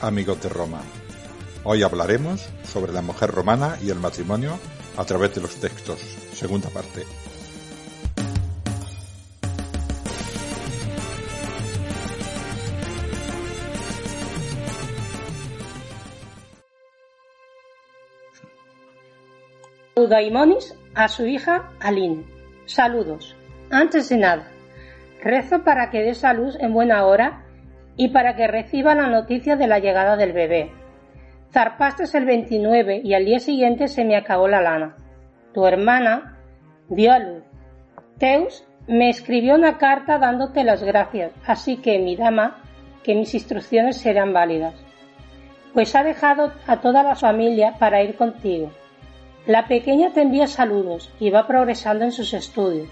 amigos de Roma. Hoy hablaremos sobre la mujer romana y el matrimonio a través de los textos. Segunda parte. Eudaimonis a su hija Aline. Saludos. Antes de nada, rezo para que dé salud en buena hora y para que reciba la noticia de la llegada del bebé. Zarpaste el 29 y al día siguiente se me acabó la lana. Tu hermana dio a luz. Teus me escribió una carta dándote las gracias, así que mi dama, que mis instrucciones serán válidas. Pues ha dejado a toda la familia para ir contigo. La pequeña te envía saludos y va progresando en sus estudios.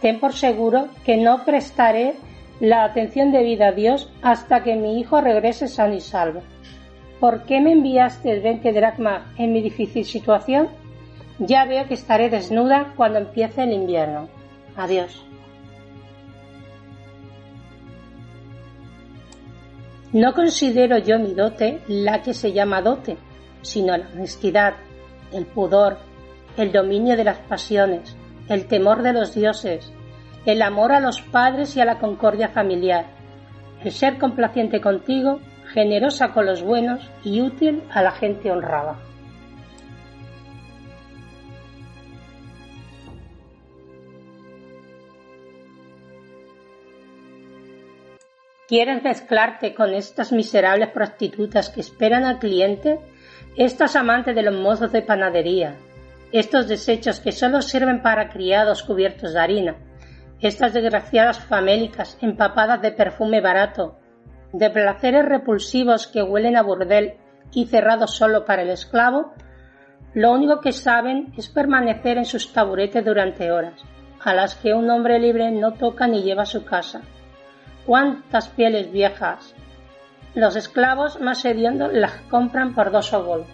Ten por seguro que no prestaré la atención debida a Dios hasta que mi hijo regrese sano y salvo. ¿Por qué me enviaste el 20 dracma en mi difícil situación? Ya veo que estaré desnuda cuando empiece el invierno. Adiós. No considero yo mi dote la que se llama dote, sino la honestidad, el pudor, el dominio de las pasiones, el temor de los dioses, el amor a los padres y a la concordia familiar, el ser complaciente contigo, generosa con los buenos y útil a la gente honrada. ¿Quieres mezclarte con estas miserables prostitutas que esperan al cliente? Estas amantes de los mozos de panadería, estos desechos que solo sirven para criados cubiertos de harina, estas desgraciadas famélicas empapadas de perfume barato, de placeres repulsivos que huelen a burdel y cerrados solo para el esclavo, lo único que saben es permanecer en sus taburetes durante horas, a las que un hombre libre no toca ni lleva a su casa. ¡Cuántas pieles viejas! Los esclavos más hediondos las compran por dos obolos.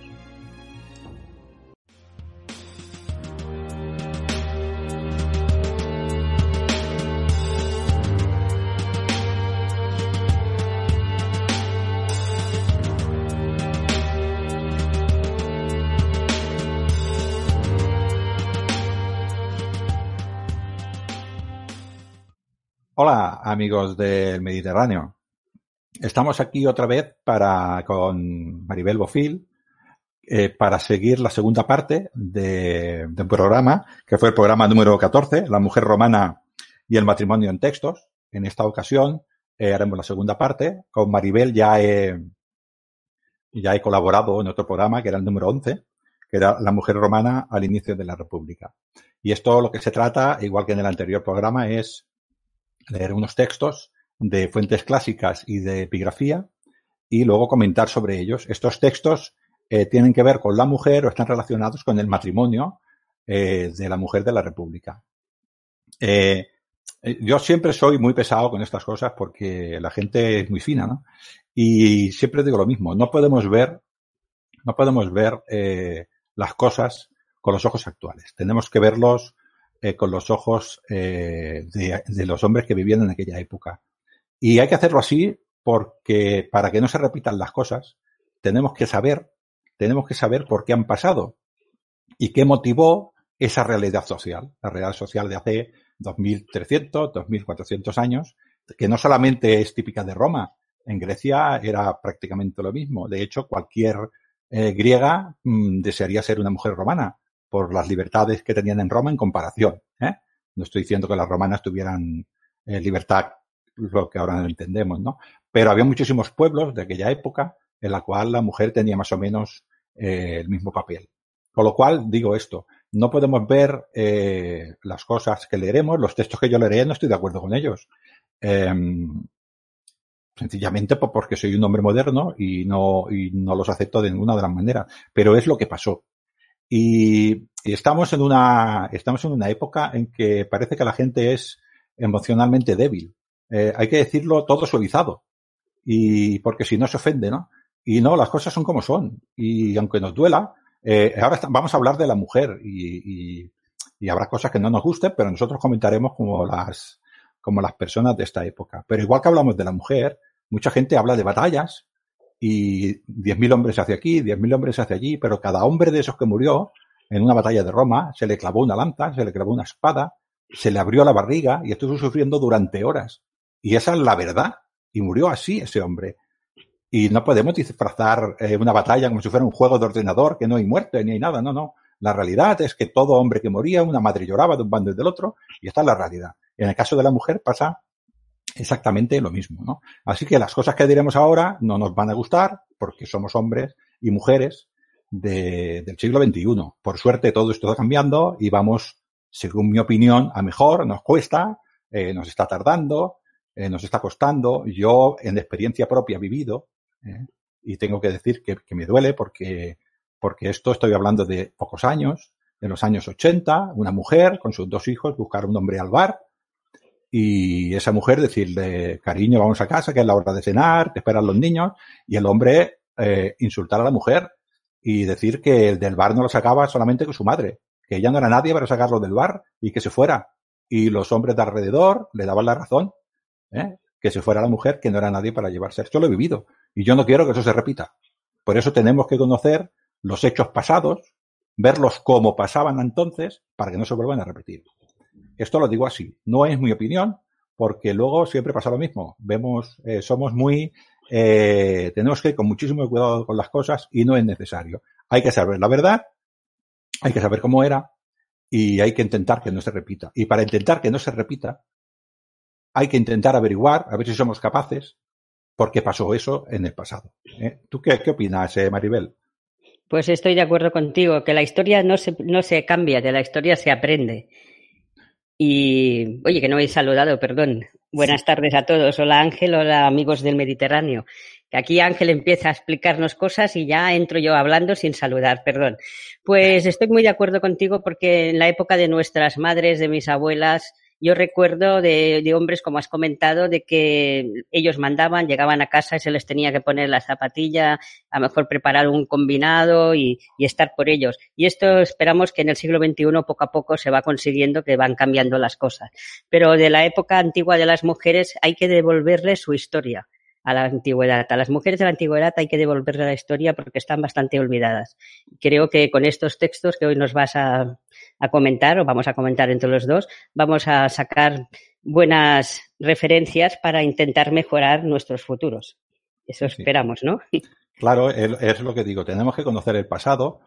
Hola amigos del Mediterráneo. Estamos aquí otra vez para con Maribel Bofil eh, para seguir la segunda parte de, un programa que fue el programa número 14, La mujer romana y el matrimonio en textos. En esta ocasión eh, haremos la segunda parte. Con Maribel ya he, ya he colaborado en otro programa que era el número 11, que era La mujer romana al inicio de la República. Y esto lo que se trata, igual que en el anterior programa, es leer unos textos de fuentes clásicas y de epigrafía y luego comentar sobre ellos. Estos textos eh, tienen que ver con la mujer o están relacionados con el matrimonio eh, de la mujer de la República. Eh, yo siempre soy muy pesado con estas cosas porque la gente es muy fina, ¿no? Y siempre digo lo mismo, no podemos ver, no podemos ver las cosas con los ojos actuales. Tenemos que verlos eh, con los ojos eh, de, los hombres que vivían en aquella época. Y hay que hacerlo así porque para que no se repitan las cosas, tenemos que saber, tenemos que saber por qué han pasado y qué motivó esa realidad social, la realidad social de hace 2300, 2400 años, que no solamente es típica de Roma, en Grecia era prácticamente lo mismo. De hecho, cualquier eh, griega mm, desearía ser una mujer romana por las libertades que tenían en Roma en comparación. ¿eh? No estoy diciendo que las romanas tuvieran eh, libertad, lo que ahora entendemos, ¿no? Pero había muchísimos pueblos de aquella época en la cual la mujer tenía más o menos eh, el mismo papel. Con lo cual, digo esto, no podemos ver eh, las cosas que leeremos, los textos que yo leeré, no estoy de acuerdo con ellos. Em, sencillamente porque soy un hombre moderno y no, y no los acepto de ninguna de las maneras. Pero es lo que pasó. Y, estamos en una, estamos en una época en que parece que la gente es emocionalmente débil. Eh, hay que decirlo todo suavizado. Y porque si no se ofende, ¿no? Y no, las cosas son como son. Y aunque nos duela, eh, ahora vamos a hablar de la mujer y, y, y, habrá cosas que no nos gusten, pero nosotros comentaremos como las, como las personas de esta época. Pero igual que hablamos de la mujer, mucha gente habla de batallas y 10.000 hombres hacia aquí, 10.000 hombres hacia allí, pero cada hombre de esos que murió en una batalla de Roma se le clavó una lanza, se le clavó una espada, se le abrió la barriga y estuvo sufriendo durante horas. Y esa es la verdad. Y murió así ese hombre. Y no podemos disfrazar eh, una batalla como si fuera un juego de ordenador, que no hay muerte ni hay nada. No, no. La realidad es que todo hombre que moría, una madre lloraba de un bando y del otro, y esta es la realidad. En el caso de la mujer pasa exactamente lo mismo, ¿no? Así que las cosas que diremos ahora no nos van a gustar porque somos hombres y mujeres de, del siglo XXI. Por suerte todo esto está cambiando y vamos, según mi opinión, a mejor, nos cuesta, eh, nos está tardando, eh, nos está costando. Yo, en experiencia propia, vivido eh, y tengo que decir que, que, me duele porque, porque esto estoy hablando de pocos años, de los años 80, una mujer con sus dos hijos buscar un hombre al bar y esa mujer decirle, cariño, vamos a casa, que es la hora de cenar, te esperan los niños, y el hombre eh, insultar a la mujer y decir que el del bar no lo sacaba solamente con su madre, que ella no era nadie para sacarlo del bar y que se fuera. Y los hombres de alrededor le daban la razón, ¿eh? que se fuera la mujer, que no era nadie para llevarse. Esto lo he vivido y yo no quiero que eso se repita. Por eso tenemos que conocer los hechos pasados, verlos como pasaban entonces, para que no se vuelvan a repetir. Esto lo digo así, no es mi opinión, porque luego siempre pasa lo mismo. Vemos, eh, somos muy, eh, tenemos que ir con muchísimo cuidado con las cosas y no es necesario. Hay que saber la verdad, hay que saber cómo era y hay que intentar que no se repita. Y para intentar que no se repita, hay que intentar averiguar, a ver si somos capaces, por qué pasó eso en el pasado. ¿Eh? ¿Tú qué, qué opinas, eh, Maribel? Pues estoy de acuerdo contigo, que la historia no se, no se cambia, de la historia se aprende. Y, oye, que no he saludado, perdón. Buenas tardes a todos. Hola Ángel, hola amigos del Mediterráneo. Que aquí Ángel empieza a explicarnos cosas y ya entro yo hablando sin saludar, perdón. Pues estoy muy de acuerdo contigo porque en la época de nuestras madres, de mis abuelas, yo recuerdo de, hombres, como has comentado, de que ellos mandaban, llegaban a casa y se les tenía que poner la zapatilla, a lo mejor preparar un combinado y, y, estar por ellos. Y esto esperamos que en el siglo XXI poco a poco se va consiguiendo que van cambiando las cosas. Pero de la época antigua de las mujeres hay que devolverles su historia a la antigüedad. A las mujeres de la antigüedad hay que devolverle la historia porque están bastante olvidadas. Creo que con estos textos que hoy nos vas a, a comentar, o vamos a comentar entre los dos, vamos a sacar buenas referencias para intentar mejorar nuestros futuros. Eso esperamos, ¿no? Claro, es lo que digo. Tenemos que conocer el pasado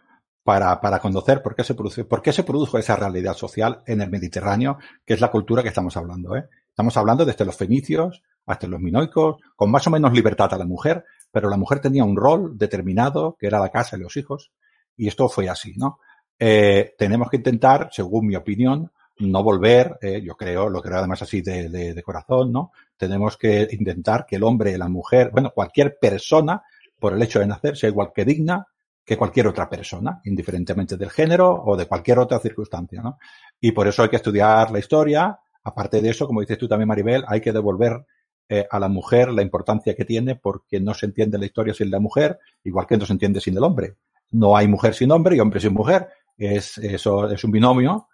para, para conocer por qué, se produce, por qué se produjo esa realidad social en el Mediterráneo, que es la cultura que estamos hablando. ¿eh? Estamos hablando desde los fenicios hasta los minoicos, con más o menos libertad a la mujer, pero la mujer tenía un rol determinado, que era la casa y los hijos, y esto fue así, ¿no? Eh, tenemos que intentar, según mi opinión, no volver, eh, yo creo, lo creo además así de, de, de, corazón, ¿no? Tenemos que intentar que el hombre, la mujer, bueno, cualquier persona, por el hecho de nacer, sea igual que digna que cualquier otra persona, indiferentemente del género o de cualquier otra circunstancia, ¿no? Y por eso hay que estudiar la historia. Aparte de eso, como dices tú también, Maribel, hay que devolver eh, a la mujer la importancia que tiene porque no se entiende la historia sin la mujer, igual que no se entiende sin el hombre. No hay mujer sin hombre y hombre sin mujer. Es, eso es un binomio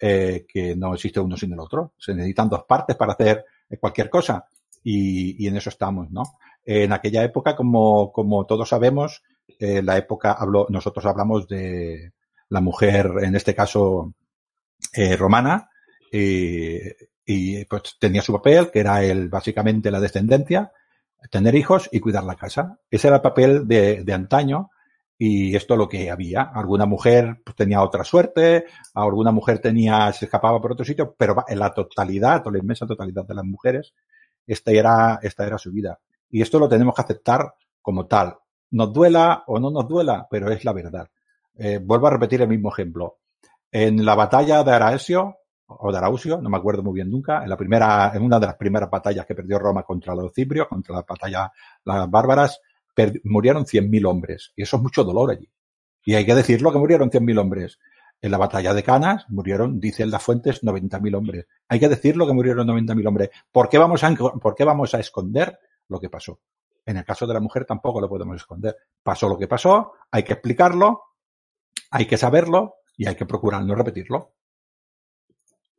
eh, que no existe uno sin el otro. Se necesitan dos partes para hacer cualquier cosa y, y en eso estamos, ¿no? En aquella época, como, como todos sabemos, eh, la época habló, nosotros hablamos de la mujer, en este caso, eh, romana, eh, y pues tenía su papel, que era el, básicamente la descendencia, tener hijos y cuidar la casa. Ese era el papel de, de antaño y esto es lo que había. Alguna mujer pues, tenía otra suerte, alguna mujer tenía, se escapaba por otro sitio, pero en la totalidad, o la inmensa totalidad de las mujeres, esta era, esta era su vida. Y esto lo tenemos que aceptar como tal. Nos duela o no nos duela, pero es la verdad. Eh, vuelvo a repetir el mismo ejemplo. En la batalla de Araesio, o Darausio, no me acuerdo muy bien nunca, en la primera, en una de las primeras batallas que perdió Roma contra los ciprios, contra la batalla las bárbaras, murieron 100.000 hombres. Y eso es mucho dolor allí. Y hay que decirlo que murieron 100.000 hombres. En la batalla de Canas murieron, dicen las fuentes, 90.000 hombres. Hay que decirlo que murieron 90.000 hombres. ¿Por qué, vamos a, ¿Por qué vamos a esconder lo que pasó? En el caso de la mujer tampoco lo podemos esconder. Pasó lo que pasó, hay que explicarlo, hay que saberlo y hay que procurar no repetirlo.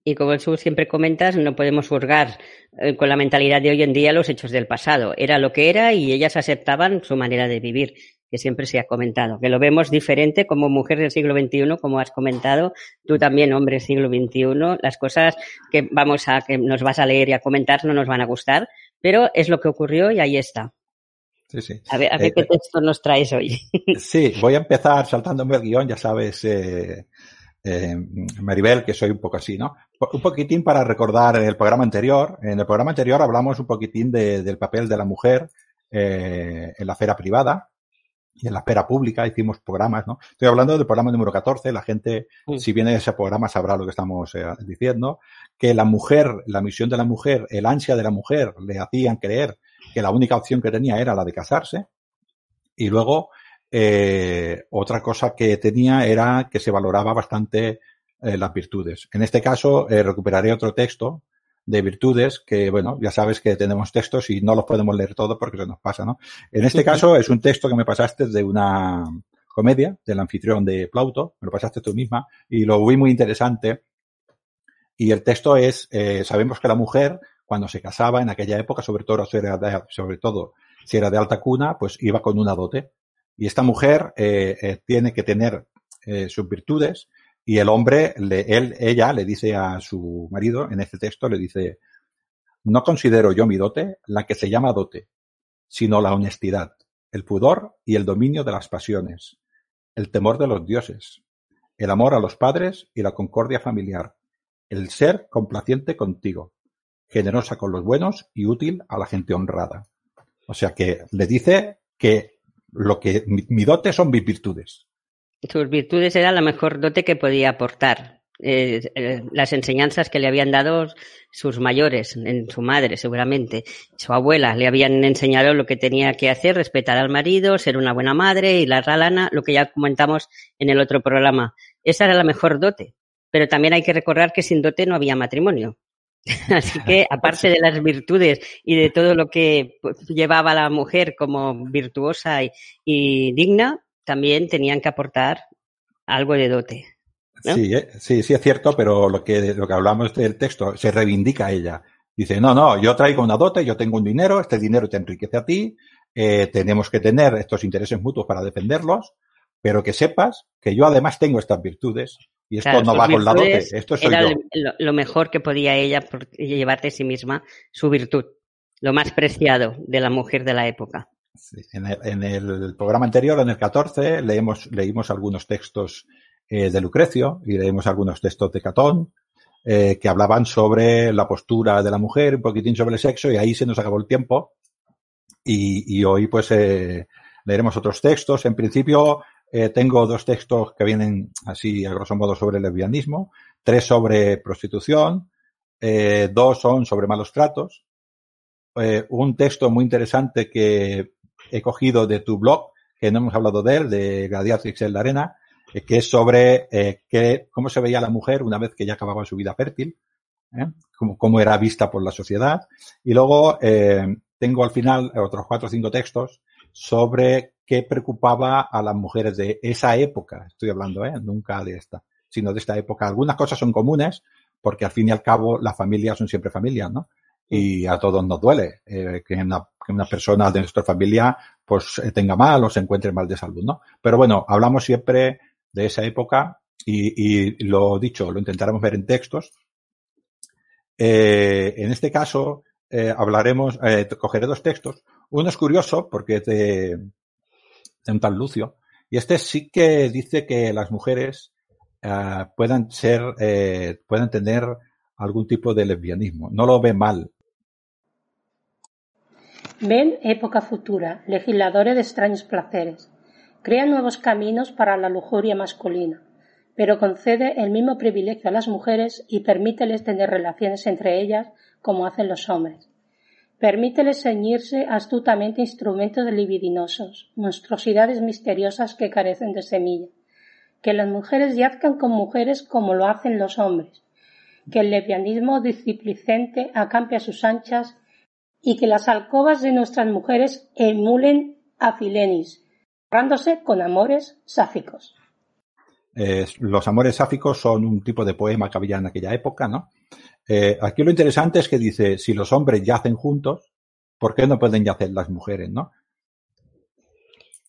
Y como tú siempre comentas, no podemos juzgar eh, con la mentalidad de hoy en día los hechos del pasado. Era lo que era y ellas aceptaban su manera de vivir, que siempre se ha comentado. Que lo vemos diferente como mujer del siglo XXI, como has comentado. Tú también, hombre del siglo XXI. Las cosas que vamos a, que nos vas a leer y a comentar no nos van a gustar, pero es lo que ocurrió y ahí está. Sí, sí. A ver, a ver eh, qué texto nos traes hoy. Sí, voy a empezar saltándome el guion, ya sabes, eh, eh, Maribel, que soy un poco así, ¿no? Un poquitín para recordar el programa anterior. En el programa anterior hablamos un poquitín del papel de la mujer eh, en la esfera privada y en la esfera pública. Hicimos programas, ¿no? Estoy hablando del programa número 14. La gente, si viene de ese programa, sabrá lo que estamos eh, diciendo. Que la mujer, la misión de la mujer, el ansia de la mujer, le hacían creer que la única opción que tenía era la de casarse. Y luego, eh, otra cosa que tenía era que se valoraba bastante eh, las virtudes. En este caso, eh, recuperaré otro texto de virtudes que, bueno, ya sabes que tenemos textos y no los podemos leer todos porque se nos pasa, ¿no? En este caso es un texto que me pasaste de una comedia del anfitrión de Plauto, me lo pasaste tú misma y lo vi muy interesante. Y el texto es, sabemos que la mujer, cuando se casaba en aquella época, sobre todo, sobre todo si era de alta cuna, pues iba con una dote. Y esta mujer eh, eh, tiene que tener eh, sus virtudes y el hombre, le, él, ella le dice a su marido, en este texto le dice, no considero yo mi dote la que se llama dote, sino la honestidad, el pudor y el dominio de las pasiones, el temor de los dioses, el amor a los padres y la concordia familiar, el ser complaciente contigo, generosa con los buenos y útil a la gente honrada. O sea que le dice que lo que mi, dote son mis virtudes. Sus virtudes era la mejor dote que podía aportar. Eh, eh, las enseñanzas que le habían dado sus mayores, en su madre seguramente, su abuela, le habían enseñado lo que tenía que hacer, respetar al marido, ser una buena madre y la ralana, lo que ya comentamos en el otro programa. Esa era la mejor dote. Pero también hay que recordar que sin dote no había matrimonio. Así que, aparte de las virtudes y de todo lo que pues, llevaba la mujer como virtuosa y, digna, también tenían que aportar algo de dote. Sí, eh, sí, sí es cierto, pero lo que, lo que hablamos del texto se reivindica a ella. Dice, no, no, yo traigo una dote, yo tengo un dinero, este dinero te enriquece a ti, eh, tenemos que tener estos intereses mutuos para defenderlos, pero que sepas que yo además tengo estas virtudes y esto no va con la dote, esto soy era yo. Lo, mejor que podía ella llevar de sí misma, su virtud, lo más preciado de la mujer de la época. en, el, programa anterior, en el 14, leemos, leímos algunos textos eh, de Lucrecio y leímos algunos textos de Catón eh, que hablaban sobre la postura de la mujer, un poquitín sobre el sexo y ahí se nos acabó el tiempo. Y, y hoy pues eh, leeremos otros textos. En principio eh, tengo dos textos que vienen así a grosso modo sobre lesbianismo, tres sobre prostitución, eh, dos son sobre malos tratos, eh, un texto muy interesante que he cogido de tu blog, que no hemos hablado de él, de Gladiatrix en la Arena, que es sobre que, cómo se veía la mujer una vez que ya acababa su vida fértil, cómo, era vista por la sociedad. Y luego tengo al final otros cuatro o cinco textos sobre qué preocupaba a las mujeres de esa época. Estoy hablando, ¿eh? nunca de esta, sino de esta época. Algunas cosas son comunes porque al fin y al cabo las familias son siempre familias, ¿no? Y a todos nos duele eh, que, una, que, una, persona de nuestra familia pues eh, tenga mal o se encuentre mal de salud, ¿no? Pero bueno, hablamos siempre de esa época y, y lo dicho, lo intentaremos ver en textos. Eh, en este caso, eh, hablaremos, eh, cogeré dos textos. Uno es curioso porque es de, un tal Lucio. Y este sí que dice que las mujeres uh, puedan ser, eh, tener algún tipo de lesbianismo. No lo ve mal. Ven época futura, legisladores de extraños placeres. Crean nuevos caminos para la lujuria masculina. pero concede el mismo privilegio a las mujeres y permíteles tener relaciones entre ellas como hacen los hombres. Permíteles ceñirse astutamente instrumentos libidinosos, monstruosidades misteriosas que carecen de semilla. Que las mujeres yazcan con mujeres como lo hacen los hombres. Que el lesbianismo displicente acampe a sus anchas y que las alcobas de nuestras mujeres emulen a Filenis, ahorrándose con amores sáficos. los amores sáficos son un tipo de poema que había en aquella época, ¿no? Eh, aquí lo interesante es que dice, si los hombres yacen juntos, ¿por qué no pueden yacer las mujeres, no?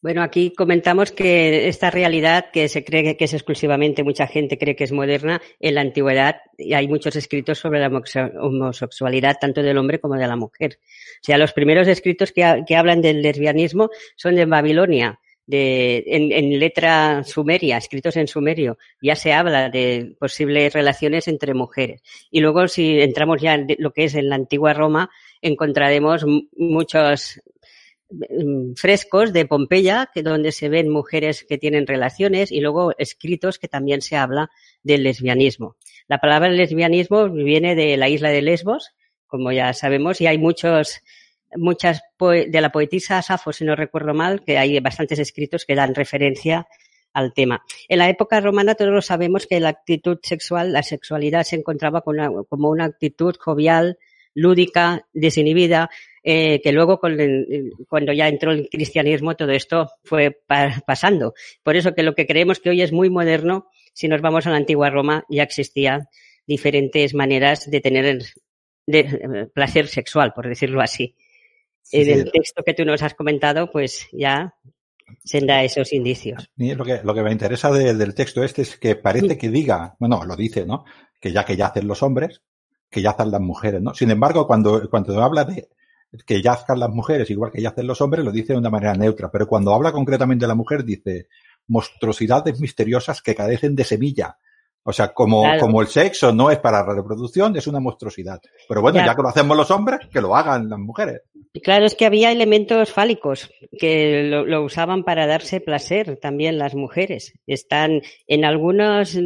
Bueno, aquí comentamos que esta realidad que se cree que es exclusivamente, mucha gente cree que es moderna, en la antigüedad hay muchos escritos sobre la homosexualidad tanto del hombre como de la mujer. O sea, los primeros escritos que, que hablan del lesbianismo son de Babilonia, de, en, letra sumeria, escritos en sumerio, ya se habla de posibles relaciones entre mujeres. Y luego, si entramos ya en lo que es en la antigua Roma, encontraremos muchos frescos de Pompeya, que donde se ven mujeres que tienen relaciones, y luego escritos que también se habla del lesbianismo. La palabra lesbianismo viene de la isla de Lesbos, como ya sabemos, y hay muchos muchas de la poetisa Safo, si no recuerdo mal, que hay bastantes escritos que dan referencia al tema. En la época romana todos sabemos que la actitud sexual, la sexualidad se encontraba como una actitud jovial, lúdica, desinhibida, eh, que luego cuando ya entró el cristianismo todo esto fue pasando. Por eso que lo que creemos que hoy es muy moderno, si nos vamos a la antigua Roma, ya existían diferentes maneras de tener de, placer sexual, por decirlo así en el texto que tú nos has comentado, pues ya se da esos indicios. Lo que, lo que me interesa del texto este es que parece que diga, bueno, lo dice, ¿no? Que ya que yacen los hombres, que yazcan las mujeres, ¿no? Sin embargo, cuando, cuando habla de que yazcan las mujeres igual que yacen los hombres, lo dice de una manera neutra. Pero cuando habla concretamente de la mujer, dice monstruosidades misteriosas que carecen de semilla. O sea, como, como el sexo no es para la reproducción, es una monstruosidad. Pero bueno, ya que lo hacemos los hombres, que lo hagan las mujeres. Claro, es que había elementos fálicos que lo, lo usaban para darse placer también las mujeres. Están en algunas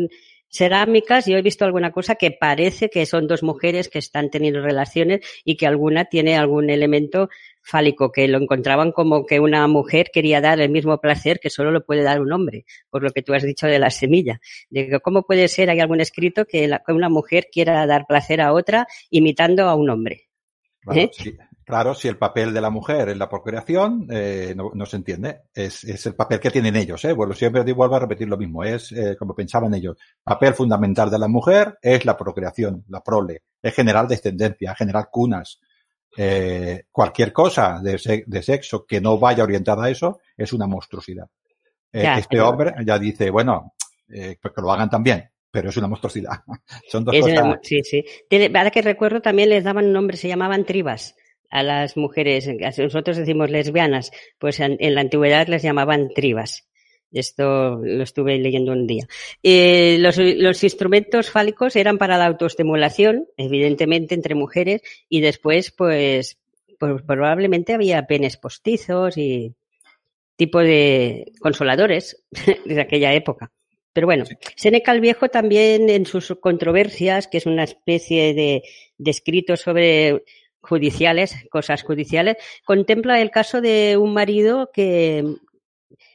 cerámicas, yo he visto alguna cosa que parece que son dos mujeres que están teniendo relaciones y que alguna tiene algún elemento fálico, que lo encontraban como que una mujer quería dar el mismo placer que solo lo puede dar un hombre, por lo que tú has dicho de la semilla. De cómo puede ser, hay algún escrito que, una mujer quiera dar placer a otra imitando a un hombre. ¿Eh? Claro, si el papel de la mujer es la procreación, eh, no, se entiende. Es, el papel que tienen ellos. ¿eh? Bueno, siempre vuelvo a repetir lo mismo. Es eh, como pensaban ellos. Papel fundamental de la mujer es la procreación, la prole. Es generar descendencia, generar cunas, eh, cualquier cosa de, de, sexo que no vaya orientada a eso es una monstruosidad. Eh, este hombre ya dice, bueno, eh, pues que lo hagan también, pero es una monstruosidad. Son dos cosas. sí, sí. Ahora que recuerdo también les daban un nombre, se llamaban tribas a las mujeres. Nosotros decimos lesbianas, pues en la antigüedad les llamaban tribas. Esto lo estuve leyendo un día. Eh, los, los, instrumentos fálicos eran para la autoestimulación, evidentemente entre mujeres, y después, pues, pues probablemente había penes postizos y tipo de consoladores de aquella época. Pero bueno, Seneca el Viejo también en sus controversias, que es una especie de, de escritos sobre judiciales, cosas judiciales, contempla el caso de un marido que,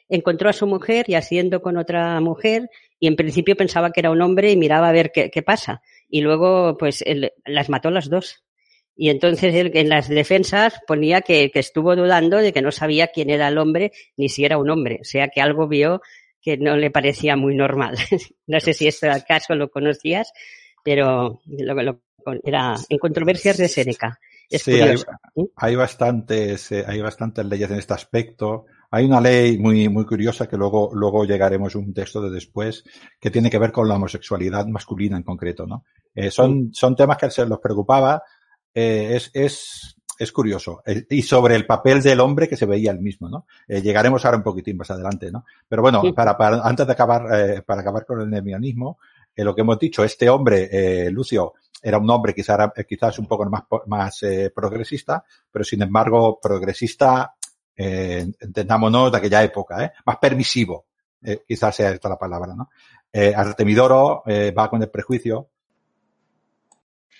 encontró a su mujer y haciendo con otra mujer y en principio pensaba que era un hombre y miraba a ver qué, qué pasa. Y luego, pues, él, las mató las dos. Y entonces él, en las defensas ponía que, que, estuvo dudando de que no sabía quién era el hombre ni si era un hombre. O sea que algo vio que no le parecía muy normal. no sé si este caso lo conocías, pero lo, lo, era en controversias de Seneca. sí, hay, hay, bastantes, eh, hay bastantes leyes en este aspecto. Hay una ley muy, muy curiosa que luego, luego llegaremos a un texto de después que tiene que ver con la homosexualidad masculina en concreto, ¿no? Eh, son, son temas que se los preocupaba. Eh, es, es, es curioso. Eh, y sobre el papel del hombre que se veía el mismo, ¿no? Eh, llegaremos ahora un poquitín más adelante, ¿no? Pero bueno, para, para, antes de acabar, eh, para acabar con el nemianismo, lo que hemos dicho, este hombre, eh, Lucio, era un hombre quizás, quizás un poco más, más eh, progresista, pero sin embargo progresista eh, entendámonos de aquella época, ¿eh? más permisivo. eh, quizás sea esta la palabra, ¿no? Eh, Artemidoro eh, va con el prejuicio.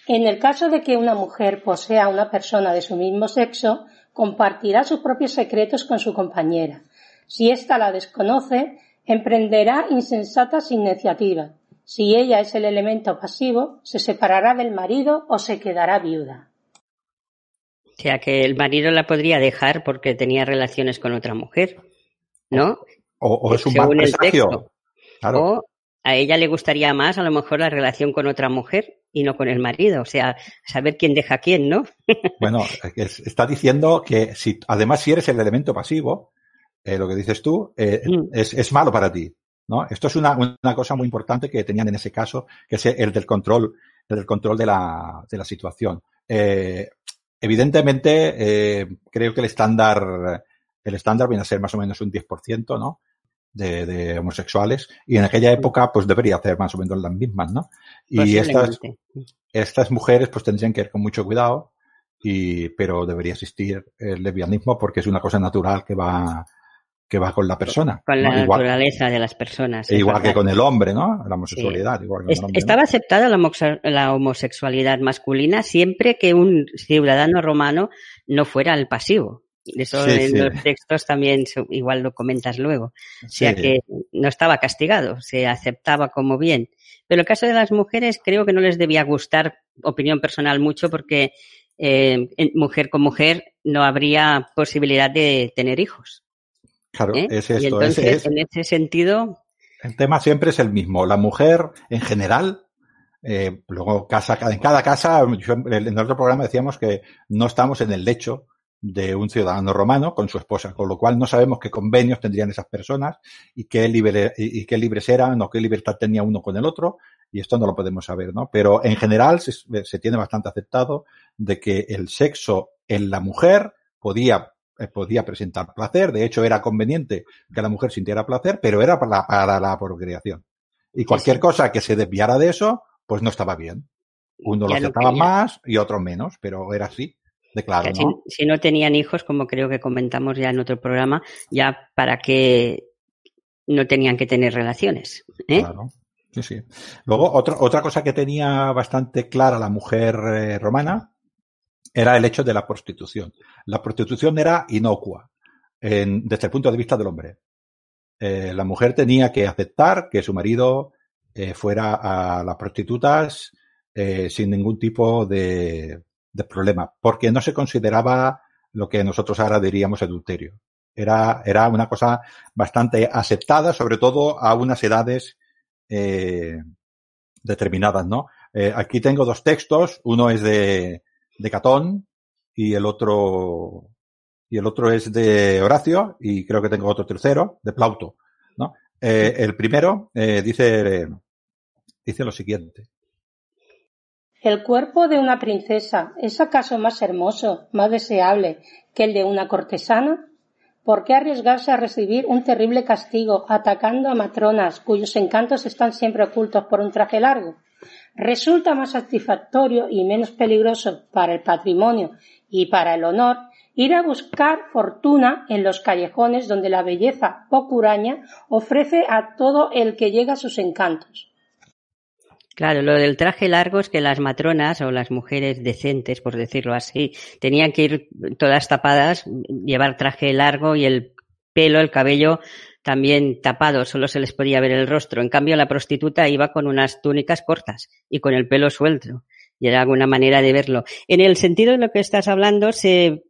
En el caso de que una mujer posea una persona de su mismo sexo, compartirá sus propios secretos con su compañera. Si ésta la desconoce, emprenderá insensatas iniciativas. Si ella es el elemento pasivo, se separará del marido o se quedará viuda. O sea, que el marido la podría dejar porque tenía relaciones con otra mujer, ¿no? O, es un mal presagio. O a ella le gustaría más a lo mejor la relación con otra mujer y no con el marido. O sea, saber quién deja a quién, ¿no? bueno, está diciendo que si, además si eres el elemento pasivo, eh, lo que dices tú, eh, mm. es, es, malo para ti. ¿no? Esto es una, una, cosa muy importante que tenían en ese caso, que es el del control, el del control de la, de la situación. Eh, Evidentemente, eh, creo que el estándar, el estándar viene a ser más o menos un 10%, ¿no? De, de, homosexuales y en aquella época pues debería hacer más o menos las mismas, ¿no? Y estas, estas mujeres pues tendrían que ir con mucho cuidado y, pero debería existir el lesbianismo porque es una cosa natural que va, que va con la persona. Con la naturaleza de las personas. Igual que con el hombre, ¿no? La homosexualidad. Igual que Estaba aceptada la, homosexualidad masculina siempre que un ciudadano romano no fuera el pasivo. Eso en los textos también igual lo comentas luego. O sea que no estaba castigado, se aceptaba como bien. Pero el caso de las mujeres creo que no les debía gustar, opinión personal, mucho porque eh, mujer con mujer no habría posibilidad de tener hijos. Claro, ¿Eh? es esto. Y entonces, en ese sentido. El tema siempre es el mismo. La mujer, en general, eh, luego casa, en cada casa, en otro programa decíamos que no estamos en el lecho de un ciudadano romano con su esposa, con lo cual no sabemos qué convenios tendrían esas personas y qué, libre, y, qué libres eran o qué libertad tenía uno con el otro, y esto no lo podemos saber, ¿no? Pero en general se, se tiene bastante aceptado de que el sexo en la mujer podía podía presentar placer, de hecho era conveniente que la mujer sintiera placer, pero era para la, la procreación. Y cualquier cosa que se desviara de eso, pues no estaba bien. Uno lo aceptaba más y otro menos, pero era así. De claro, ¿no? Si, no tenían hijos, como creo que comentamos ya en otro programa, ya para que no tenían que tener relaciones. ¿eh? Claro. Sí, sí. Luego, otra, otra cosa que tenía bastante clara la mujer eh, romana era el hecho de la prostitución. La prostitución era inocua desde el punto de vista del hombre. Eh, la mujer tenía que aceptar que su marido eh, fuera a las prostitutas eh, sin ningún tipo de, de, problema, porque no se consideraba lo que nosotros ahora diríamos adulterio. Era, era una cosa bastante aceptada, sobre todo a unas edades determinadas, ¿no? aquí tengo dos textos, uno es de, de Catón y el otro y el otro es de Horacio y creo que tengo otro tercero de Plauto, ¿no? Eh, el primero eh, dice dice lo siguiente. El cuerpo de una princesa es acaso más hermoso, más deseable que el de una cortesana? ¿Por qué arriesgarse a recibir un terrible castigo atacando a matronas cuyos encantos están siempre ocultos por un traje largo? Resulta más satisfactorio y menos peligroso para el patrimonio y para el honor ir a buscar fortuna en los callejones donde la belleza pocuraña ofrece a todo el que llega sus encantos. Claro, lo del traje largo es que las matronas o las mujeres decentes, por decirlo así, tenían que ir todas tapadas, llevar traje largo y el pelo, el cabello también tapado, solo se les podía ver el rostro. En cambio, la prostituta iba con unas túnicas cortas y con el pelo suelto. Y era alguna manera de verlo. En el sentido de lo que estás hablando, se,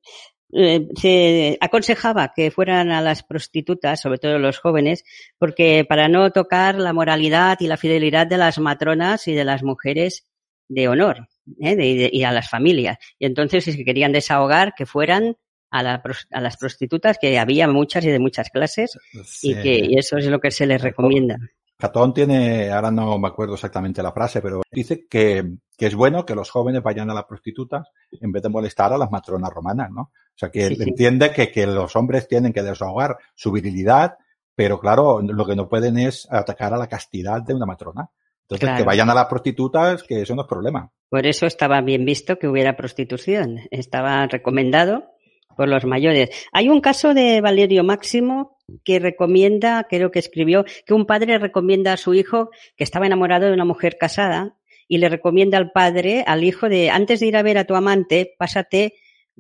eh, se aconsejaba que fueran a las prostitutas, sobre todo los jóvenes, porque para no tocar la moralidad y la fidelidad de las matronas y de las mujeres de honor ¿eh? y a las familias. Y entonces, si querían desahogar, que fueran a, a, las prostitutas, que había muchas y de muchas clases, y que eso es lo que se les recomienda. Catón tiene, ahora no me acuerdo exactamente la frase, pero dice que, que, es bueno que los jóvenes vayan a las prostitutas en vez de molestar a las matronas romanas, ¿no? O sea, que entiende que, que los hombres tienen que desahogar su virilidad, pero claro, lo que no pueden es atacar a la castidad de una matrona. Entonces, que vayan a las prostitutas, que eso no es problema. Por eso estaba bien visto que hubiera prostitución. Estaba recomendado por los mayores. Hay un caso de Valerio Máximo que recomienda, creo que escribió, que un padre recomienda a su hijo que estaba enamorado de una mujer casada y le recomienda al padre, al hijo, de antes de ir a ver a tu amante, pásate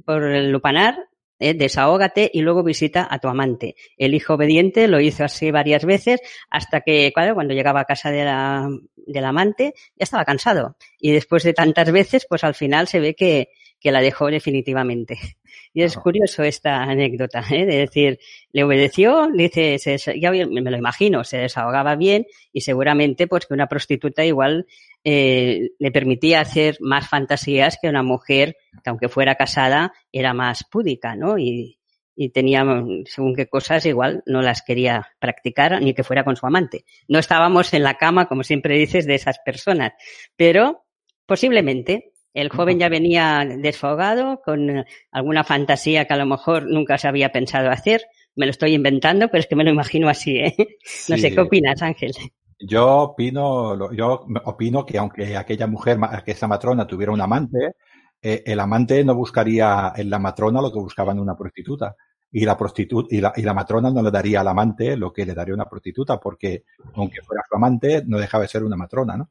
por el lupanar, eh, desahógate y luego visita a tu amante. El hijo obediente lo hizo así varias veces hasta que, cuando llegaba a casa de la, del amante, ya estaba cansado. Y después de tantas veces, pues al final se ve que, que la dejó definitivamente. Y es curioso esta anécdota, ¿eh? de decir, le obedeció, le dice, se, ya me lo imagino, se desahogaba bien y seguramente pues que una prostituta igual eh, le permitía hacer más fantasías que una mujer que aunque fuera casada era más púdica, ¿no? Y, y tenía, según qué cosas, igual no las quería practicar ni que fuera con su amante. No estábamos en la cama, como siempre dices, de esas personas, pero posiblemente el joven ya venía desfogado con eh, alguna fantasía que a lo mejor nunca se había pensado hacer. Me lo estoy inventando, pero es que me lo imagino así, ¿eh? No sé, ¿qué opinas, Ángel? Yo opino, yo opino que aunque aquella mujer, que esa matrona tuviera un amante, eh, el amante no buscaría en la matrona lo que buscaba en una prostituta. Y la prostituta, y la, y la matrona no le daría al amante lo que le daría una prostituta, porque aunque fuera su amante, no dejaba de ser una matrona, ¿no?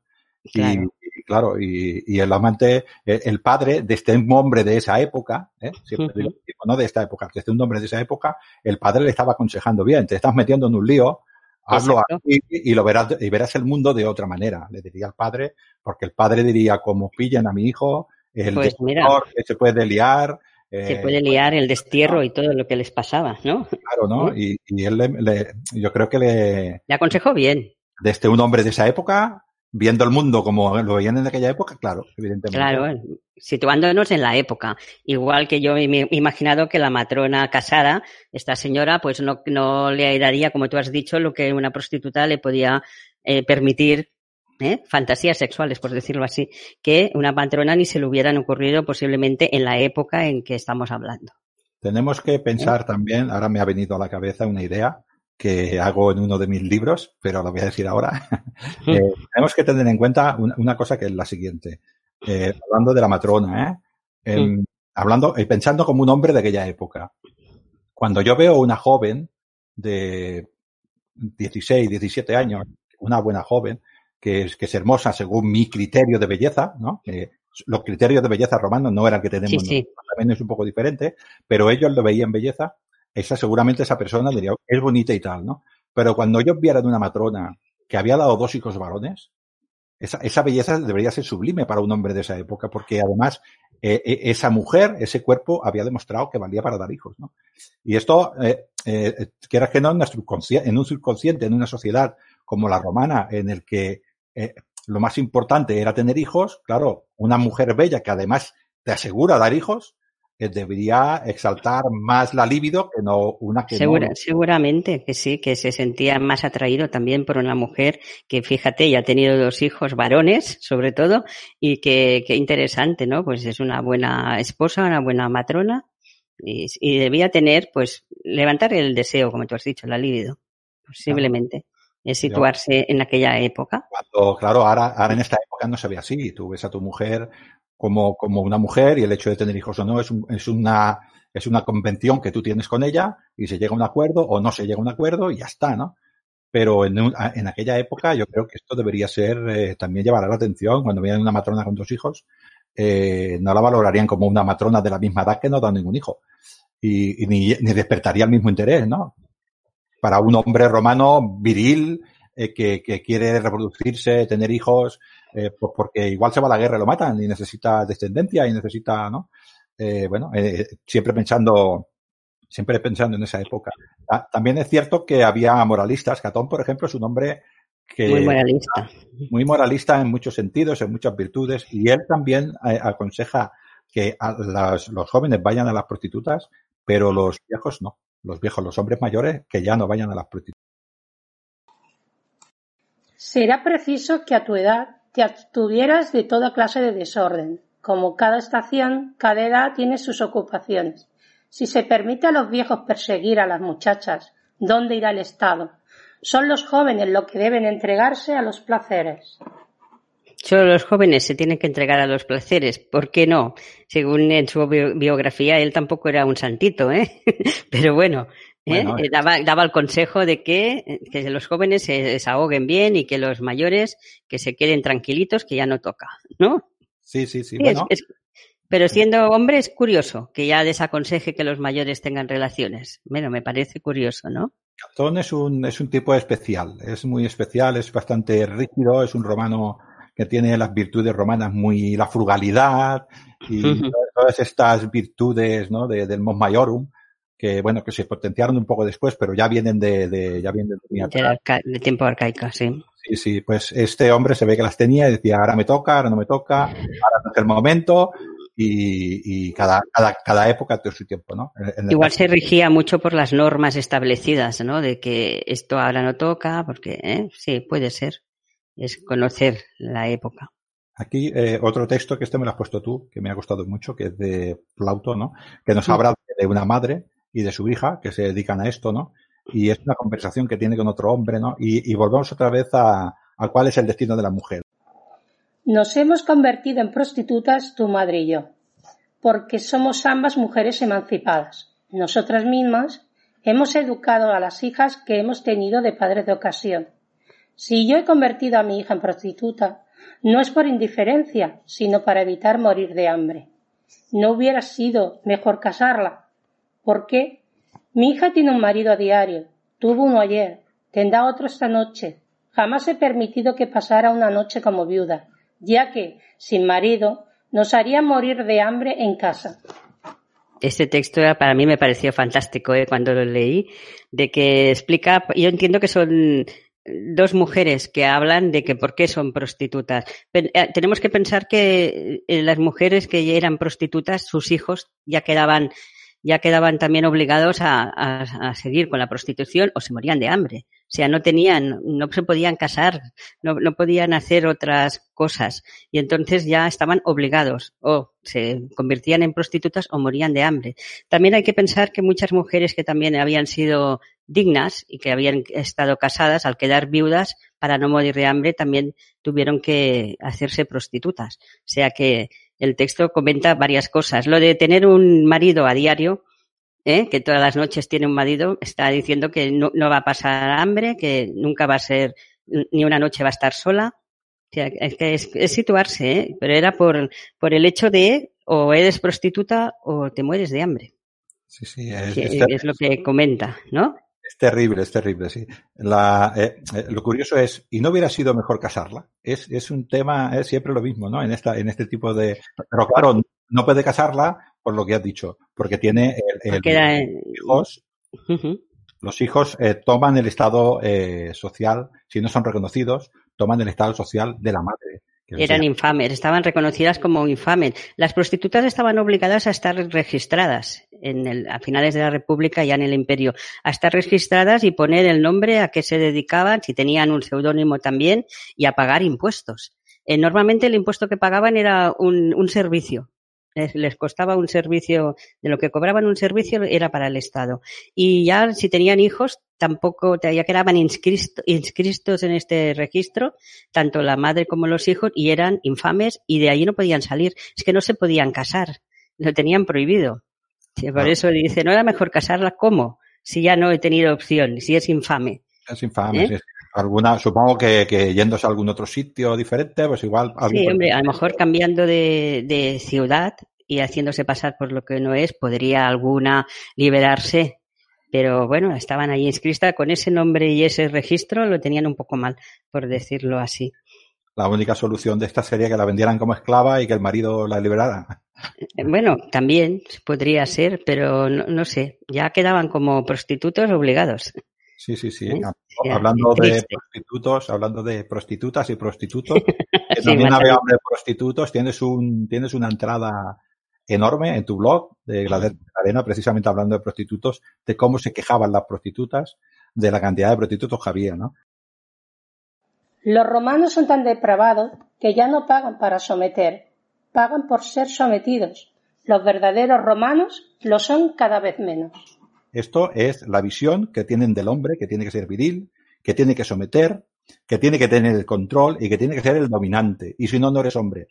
Claro. Y, claro, y, y, el amante, el, padre de este hombre de esa época, ¿eh? siempre uh -huh. digo, no de esta época, desde un hombre de esa época, el padre le estaba aconsejando bien, te estás metiendo en un lío, hazlo así y lo verás, y verás el mundo de otra manera, le diría al padre, porque el padre diría, como pillan a mi hijo, el pues mira, que se puede liar, se puede liar el destierro y todo lo que les pasaba, ¿no? Claro, ¿no? Y, y él le, le, yo creo que le... Le aconsejó bien. Desde un hombre de esa época, viendo el mundo como lo veían en aquella época, claro, evidentemente. Claro, situándonos en la época. Igual que yo me he imaginado que la matrona casada, esta señora, pues no, no le daría, como tú has dicho, lo que una prostituta le podía eh, permitir, ¿eh? fantasías sexuales, por decirlo así, que una matrona ni se le hubieran ocurrido posiblemente en la época en que estamos hablando. Tenemos que pensar ¿Eh? también, ahora me ha venido a la cabeza una idea, que hago en uno de mis libros, pero lo voy a decir ahora. eh, tenemos que tener en cuenta una, una cosa que es la siguiente. Eh, hablando de la matrona, ¿eh? En, hablando y eh, pensando como un hombre de aquella época. Cuando yo veo una joven de 16, 17 años, una buena joven, que es, que es hermosa según mi criterio de belleza, ¿no? Los criterios de belleza romanos no eran que tenemos, sí, sí. también es un poco diferente, pero ellos lo veían belleza esa seguramente esa persona diría, es bonita y tal, ¿no? Pero cuando ellos vieran una matrona que había dado dos hijos varones, esa, esa belleza debería ser sublime para un hombre de esa época, porque además eh, esa mujer, ese cuerpo, había demostrado que valía para dar hijos, ¿no? Y esto, eh, eh, quieras que no, en, en un subconsciente, en una sociedad como la romana, en el que eh, lo más importante era tener hijos, claro, una mujer bella que además te asegura dar hijos, que debería exaltar más la libido que no una que Segura, no. Seguramente que sí, que se sentía más atraído también por una mujer que, fíjate, ya ha tenido dos hijos varones, sobre todo, y que, que interesante, ¿no? Pues es una buena esposa, una buena matrona, y, y, debía tener, pues, levantar el deseo, como tú has dicho, la libido, posiblemente. Claro. Es situarse Yo, en aquella época. Cuando, claro, ahora, ahora en esta época no se ve así. Tú ves a tu mujer como, como una mujer y el hecho de tener hijos o no es, un, es, una, es una convención que tú tienes con ella y se llega a un acuerdo o no se llega a un acuerdo y ya está, ¿no? Pero en, un, en aquella época yo creo que esto debería ser, eh, también llevar la atención cuando vean una matrona con dos hijos, eh, no la valorarían como una matrona de la misma edad que no da ningún hijo. Y, y ni, ni, despertaría el mismo interés, ¿no? Para un hombre romano viril, eh, que, que quiere reproducirse, tener hijos, eh, pues porque igual se va a la guerra y lo matan y necesita descendencia y necesita, ¿no? Eh, bueno, eh, siempre pensando, siempre pensando en esa época. Ah, también es cierto que había moralistas. Catón, por ejemplo, es un hombre que muy moralista, muy moralista en muchos sentidos, en muchas virtudes, y él también eh, aconseja que las, los jóvenes vayan a las prostitutas, pero los viejos no. Los viejos, los hombres mayores, que ya no vayan a las prostitutas. Será preciso que a tu edad te abstuvieras de toda clase de desorden. Como cada estación, cada edad tiene sus ocupaciones. Si se permite a los viejos perseguir a las muchachas, ¿dónde irá el Estado? Son los jóvenes los que deben entregarse a los placeres. Solo los jóvenes se tienen que entregar a los placeres. ¿Por qué no? Según en su biografía, él tampoco era un santito, ¿eh? Pero bueno, ¿eh? Eh, daba, daba, el consejo de que, que, los jóvenes se desahoguen bien y que los mayores que se queden tranquilitos, que ya no toca, ¿no? Sí, sí, sí. bueno. pero siendo hombre es curioso que ya desaconseje que los mayores tengan relaciones. Bueno, me parece curioso, ¿no? Catón es un, es un tipo especial, es muy especial, es bastante rígido, es un romano que tiene las virtudes romanas muy, la frugalidad y todas estas virtudes, ¿no? De, del mos maiorum, que bueno, que se potenciaron un poco después, pero ya vienen de, de ya vienen de, de, tiempo arcaico, sí. Sí, sí, pues este hombre se ve que las tenía y decía, ahora me toca, ahora no me toca, ahora no es el momento, y, y cada, cada, cada, época tiene su tiempo, ¿no? Igual se regía mucho por las normas establecidas, ¿no? De que esto ahora no toca, porque, ¿eh? Sí, puede ser. Es conocer la época. Aquí eh, otro texto que este me lo has puesto tú, que me ha gustado mucho, que es de Plauto, ¿no? Que nos habla de una madre y de su hija que se dedican a esto, ¿no? Y es una conversación que tiene con otro hombre, ¿no? Y, y volvemos otra vez a, a cuál es el destino de la mujer. Nos hemos convertido en prostitutas tu madre y yo, porque somos ambas mujeres emancipadas. Nosotras mismas hemos educado a las hijas que hemos tenido de padres de ocasión. Si yo he convertido a mi hija en prostituta, no es por indiferencia, sino para evitar morir de hambre. ¿No hubiera sido mejor casarla? ¿Por qué? Mi hija tiene un marido a diario, tuvo uno ayer, tendrá otro esta noche. Jamás he permitido que pasara una noche como viuda, ya que, sin marido, nos haría morir de hambre en casa. Este texto para mí me pareció fantástico ¿eh? cuando lo leí, de que explica, yo entiendo que son dos mujeres que hablan de que por qué son prostitutas. Eh, tenemos que pensar que eh, las mujeres que eran prostitutas, sus hijos ya quedaban ya quedaban también obligados a, a, seguir con la prostitución o se morían de hambre. O sea, no tenían, no se podían casar, no, no podían hacer otras cosas. Y entonces ya estaban obligados o se convertían en prostitutas o morían de hambre. También hay que pensar que muchas mujeres que también habían sido dignas y que habían estado casadas, al quedar viudas, para no morir de hambre, también tuvieron que hacerse prostitutas. O sea que el texto comenta varias cosas. Lo de tener un marido a diario, ¿eh? que todas las noches tiene un marido, está diciendo que no, va a pasar hambre, que nunca va a ser, ni una noche va a estar sola. O sea, es, que es, situarse, ¿eh? pero era por, por el hecho de o eres prostituta o te mueres de hambre. Sí, sí, es, es lo que comenta, ¿no? Es terrible, es terrible, sí. La, eh, eh, lo curioso es, ¿y no hubiera sido mejor casarla? Es, es un tema, es siempre lo mismo, ¿no? En esta, en este tipo de, pero claro, no puede casarla por lo que has dicho, porque tiene el, el, hijos, los hijos eh, toman el estado eh, social, si no son reconocidos, toman el estado social de la madre. Eran infames, estaban reconocidas como infames. Las prostitutas estaban obligadas a estar registradas en el, a finales de la República, ya en el Imperio, a estar registradas y poner el nombre a qué se dedicaban, si tenían un seudónimo también, y a pagar impuestos. Eh, normalmente el impuesto que pagaban era un, un servicio, les, costaba un servicio, de lo que cobraban un servicio era para el Estado. Y ya si tenían hijos, tampoco, ya quedaban inscritos en este registro, tanto la madre como los hijos, y eran infames y de allí no podían salir. Es que no se podían casar, lo tenían prohibido. por eso dice, no era mejor casarla, ¿cómo? Si ya no he tenido opción, si es infame. Es infame, ¿Eh? Alguna, supongo que, que, yéndose a algún otro sitio diferente, pues igual. Sí, hombre, a lo mejor cambiando de, de, ciudad y haciéndose pasar por lo que no es, podría alguna liberarse. Pero bueno, estaban ahí inscritas con ese nombre y ese registro, lo tenían un poco mal, por decirlo así. La única solución de esta sería que la vendieran como esclava y que el marido la liberara. Eh, bueno, también podría ser, pero no, no sé, ya quedaban como prostitutos obligados. Sí, sí, sí. Hablando de prostitutos, hablando de prostitutas y prostitutos, también había de prostitutos, tienes un, tienes una entrada enorme en tu blog de la Arena, precisamente hablando de prostitutos, de cómo se quejaban las prostitutas, de la cantidad de prostitutos que había, ¿no? Los romanos son tan depravados que ya no pagan para someter, pagan por ser sometidos. Los verdaderos romanos lo son cada vez menos. Esto es la visión que tienen del hombre, que tiene que ser viril, que tiene que someter, que tiene que tener el control y que tiene que ser el dominante. Y si no, no eres hombre.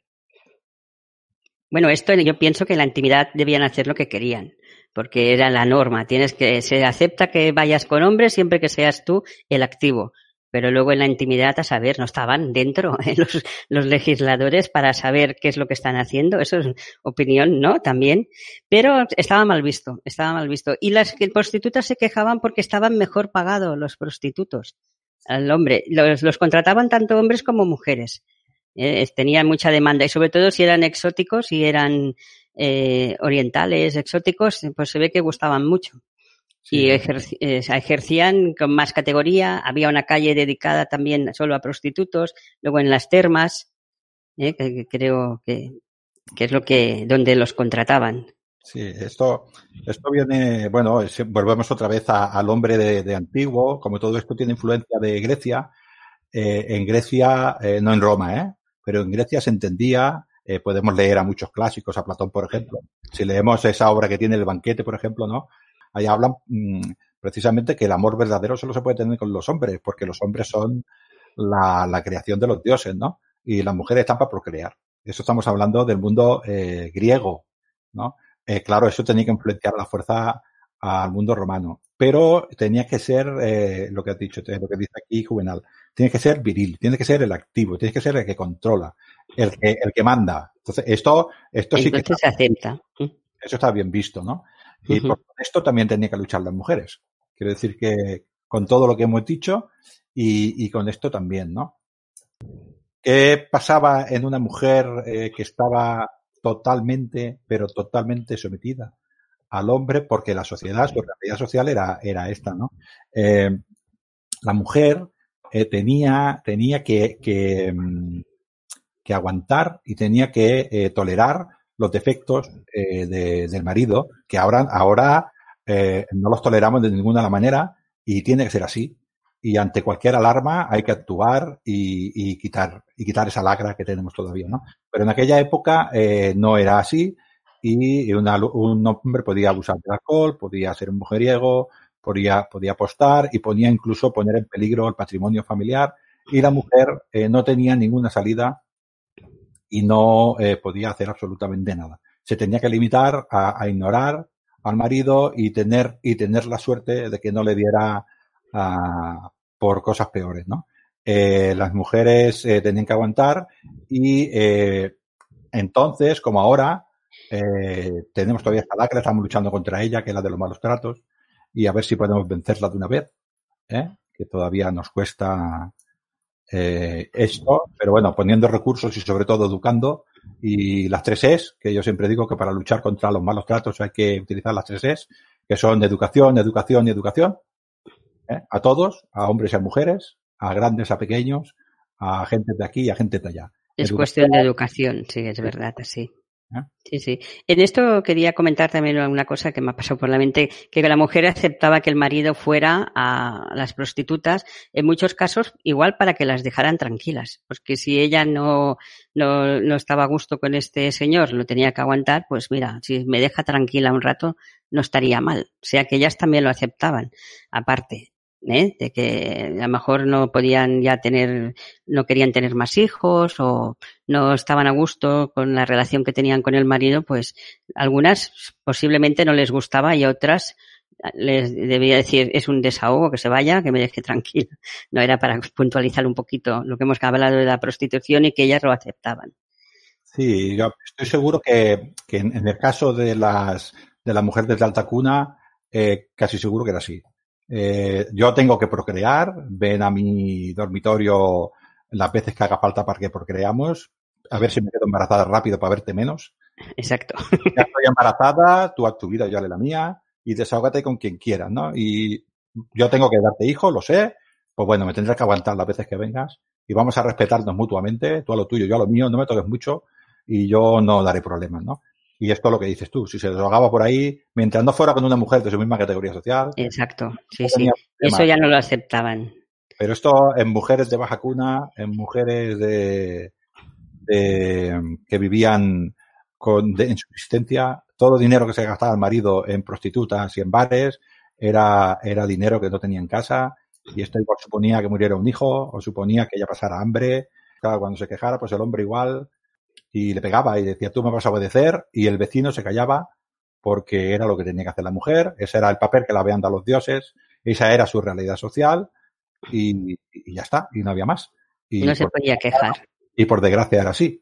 Bueno, esto yo pienso que en la intimidad debían hacer lo que querían, porque era la norma. Tienes que, se acepta que vayas con hombres siempre que seas tú el activo. Pero luego en la intimidad, a saber, no estaban dentro ¿eh? los, legisladores para saber qué es lo que están haciendo. Eso es opinión, ¿no? También. Pero estaba mal visto, estaba mal visto. Y las prostitutas se quejaban porque estaban mejor pagados los prostitutos al hombre. Los, los contrataban tanto hombres como mujeres. Eh, tenían mucha demanda y sobre todo si eran exóticos, si eran eh, orientales, exóticos, pues se ve que gustaban mucho. Y ejercían con más categoría. Había una calle dedicada también solo a prostitutos. Luego en las termas, eh, que, creo que, que, es lo que donde los contrataban. Sí, esto, esto viene, bueno, volvemos otra vez al hombre de, de, antiguo, como todo esto tiene influencia de Grecia, eh, en Grecia, eh, no en Roma, ¿eh? pero en Grecia se entendía, eh, podemos leer a muchos clásicos, a Platón, por ejemplo. Si leemos esa obra que tiene el banquete, por ejemplo, ¿no? Ahí hablan mmm, precisamente que el amor verdadero solo se puede tener con los hombres, porque los hombres son la, la creación de los dioses, ¿no? Y las mujeres están para procrear. Eso estamos hablando del mundo eh, griego, ¿no? Eh, claro, eso tenía que influenciar la fuerza al mundo romano, pero tenía que ser eh, lo que has dicho, lo que dice aquí Juvenal, tiene que ser viril, tiene que ser el activo, tiene que ser el que controla, el que, el que manda. Entonces, esto, esto sí que. se acepta. Eso está bien visto, ¿no? Y uh -huh. por esto también tenía que luchar las mujeres. Quiero decir que con todo lo que hemos dicho y, y con esto también, ¿no? ¿Qué pasaba en una mujer eh, que estaba totalmente, pero totalmente sometida al hombre? Porque la sociedad, su realidad social era, era esta, ¿no? Eh, la mujer eh, tenía, tenía que, que, que, aguantar y tenía que tolerar los defectos eh, de, del marido, que ahora, ahora eh, no los toleramos de ninguna manera y tiene que ser así. Y ante cualquier alarma hay que actuar y, y quitar, y quitar esa lacra que tenemos todavía, ¿no? Pero en aquella época eh, no era así y una, un hombre podía abusar del alcohol, podía ser un mujeriego, podía, podía apostar y podía incluso poner en peligro el patrimonio familiar y la mujer eh, no tenía ninguna salida y no eh, podía hacer absolutamente nada. Se tenía que limitar a, a, ignorar al marido y tener, y tener la suerte de que no le diera uh, por cosas peores, ¿no? Eh, las mujeres eh, tenían que aguantar y eh, entonces, como ahora, eh, tenemos todavía esta lacra, estamos luchando contra ella, que es la de los malos tratos, y a ver si podemos vencerla de una vez, ¿eh? que todavía nos cuesta eh, esto, pero bueno, poniendo recursos y sobre todo educando. Y las tres Es, que yo siempre digo que para luchar contra los malos tratos hay que utilizar las tres Es, que son educación, educación y educación. ¿eh? A todos, a hombres y a mujeres, a grandes, a pequeños, a gente de aquí y a gente de allá. Es educación. cuestión de educación, sí, es verdad, sí. Sí, sí. En esto quería comentar también una cosa que me ha pasado por la mente, que la mujer aceptaba que el marido fuera a las prostitutas, en muchos casos igual para que las dejaran tranquilas, porque si ella no, no, no estaba a gusto con este señor, lo tenía que aguantar, pues mira, si me deja tranquila un rato, no estaría mal. O sea que ellas también lo aceptaban, aparte. ¿Eh? de que a lo mejor no podían ya tener, no querían tener más hijos o no estaban a gusto con la relación que tenían con el marido, pues algunas posiblemente no les gustaba y otras les debía decir es un desahogo que se vaya, que me deje tranquila. No era para puntualizar un poquito lo que hemos hablado de la prostitución y que ellas lo aceptaban. Sí, yo estoy seguro que, que en el caso de las de la mujer desde alta cuna, eh, casi seguro que era así. Eh, yo tengo que procrear, ven a mi dormitorio las veces que haga falta para que procreamos, a ver si me quedo embarazada rápido para verte menos. Exacto. Ya estoy embarazada, tú haz tu vida, yo haré la mía, y desahógate con quien quieras, ¿no? Y yo tengo que darte hijo, lo sé, pues bueno, me tendrás que aguantar las veces que vengas, y vamos a respetarnos mutuamente, tú a lo tuyo, yo a lo mío, no me toques mucho, y yo no daré problemas, ¿no? Y esto es lo que dices tú, si se drogaba por ahí, mientras no fuera con una mujer de su misma categoría social. Exacto, sí, no sí. Eso ya no lo aceptaban. Pero esto en mujeres de baja cuna, en mujeres de, de que vivían con, de, en subsistencia, todo dinero que se gastaba el marido en prostitutas y en bares era, era dinero que no tenía en casa y esto igual suponía que muriera un hijo o suponía que ella pasara hambre. Claro, cuando se quejara, pues el hombre igual y le pegaba y decía, tú me vas a obedecer, y el vecino se callaba porque era lo que tenía que hacer la mujer, ese era el papel que le habían dado los dioses, esa era su realidad social, y, y ya está, y no había más. Y no se podía quejar. y por desgracia era así.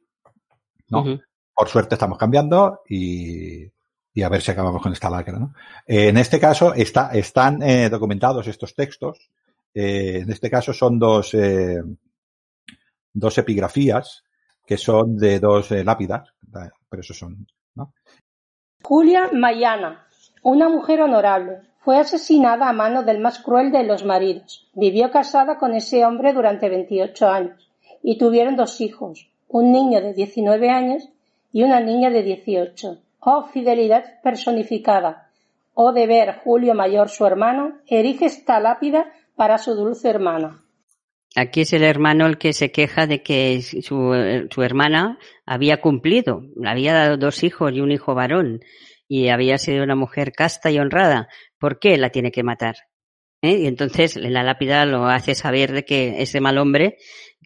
¿no? Por suerte estamos cambiando y, y a ver si acabamos con esta lacra. ¿no? Eh, en este caso está, están eh, documentados estos textos. Eh, en este caso son dos, dos epigrafías que son de dos eh, lápidas. Pero eso son. Julia Mayana, una mujer honorable, fue asesinada a manos del más cruel de los maridos. Vivió casada con ese hombre durante 28 años y tuvieron dos hijos, un niño de 19 años y una niña de 18. Oh fidelidad personificada, oh deber Julio Mayor su hermano, erige esta lápida para su dulce hermana. Aquí es el hermano el que se queja de que su, su hermana había cumplido, había dado dos hijos y un hijo varón y había sido una mujer casta y honrada. ¿Por qué la tiene que matar? ¿Eh? Y entonces en la lápida lo hace saber de que ese mal hombre,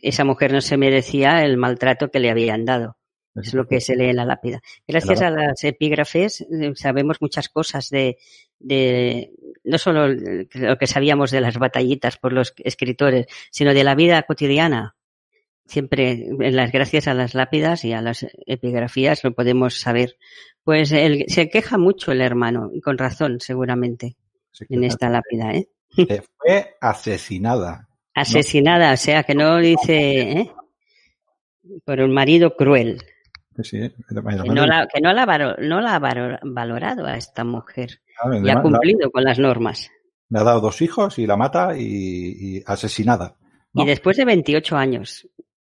esa mujer no se merecía el maltrato que le habían dado. Es lo que se lee en la lápida. Gracias a las epígrafes eh, sabemos muchas cosas de, de no solo lo que sabíamos de las batallitas por los escritores, sino de la vida cotidiana. Siempre, en las gracias a las lápidas y a las epigrafías lo podemos saber. Pues él, se queja mucho el hermano, y con razón, seguramente, en esta lápida, ¿eh? fue asesinada. Asesinada, o sea, que no dice, ¿eh? Por un marido cruel. Sí, sí, Que no la, que no la, valo- no la ha valo- valorado a esta mujer Claro, y ha la- cumplido con las normas. Le ha dado dos hijos y la mata y, y asesinada. ¿no? Y después de 28 años,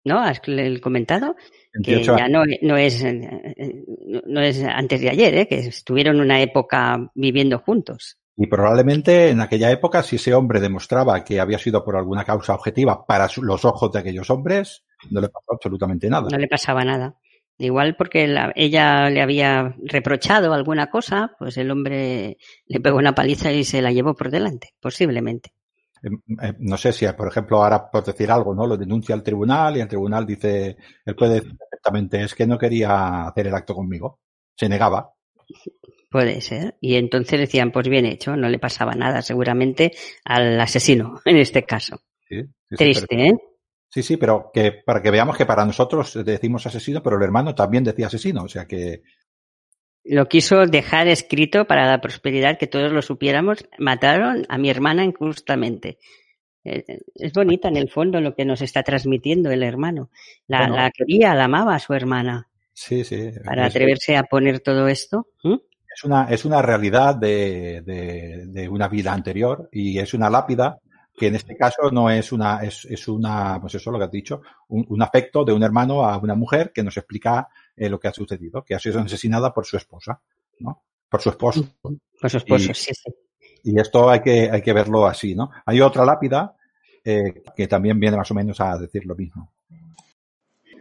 ¿no? Has comentado que 28 ya no, no es eh, no es antes de ayer, ¿eh? que estuvieron una época viviendo juntos. Y probablemente en aquella época, si ese hombre demostraba que había sido por alguna causa objetiva para los ojos de aquellos hombres, no le pasó absolutamente nada. No le pasaba nada. Igual porque la- ella le había reprochado alguna cosa, pues el hombre le pegó una paliza y se la llevó por delante, posiblemente. Eh, eh, No sé si, por ejemplo, ahora por decir algo, ¿no? Lo denuncia al tribunal y el tribunal dice, él puede decir perfectamente, es que no quería hacer el acto conmigo. Se negaba. Puede ser. Y entonces decían, pues bien hecho, no le pasaba nada seguramente al asesino, en este caso. Sí, sí, sí, Triste, ¿eh? Sí, sí, pero que para que veamos que para nosotros decimos asesino, pero el hermano también decía asesino, o sea que Lo quiso dejar escrito para la prosperidad, que todos lo supiéramos. Mataron a mi hermana injustamente. Eh, Es bonita en el fondo lo que nos está transmitiendo el hermano. La, Bueno. la quería, la amaba a su hermana. sí, sí. Para atreverse a poner todo esto. ¿Mm? es una, es una realidad de, de, de una vida anterior y es una lápida que en este caso no es una, es, es una, pues eso lo que has dicho, un, un afecto de un hermano a una mujer que nos explica eh, lo que ha sucedido, que ha sido asesinada por su esposa, ¿no? Por su esposo. Por su esposo, Y- sí, sí. Y esto hay que, hay que verlo así, ¿no? Hay otra lápida eh, que también viene más o menos a decir lo mismo.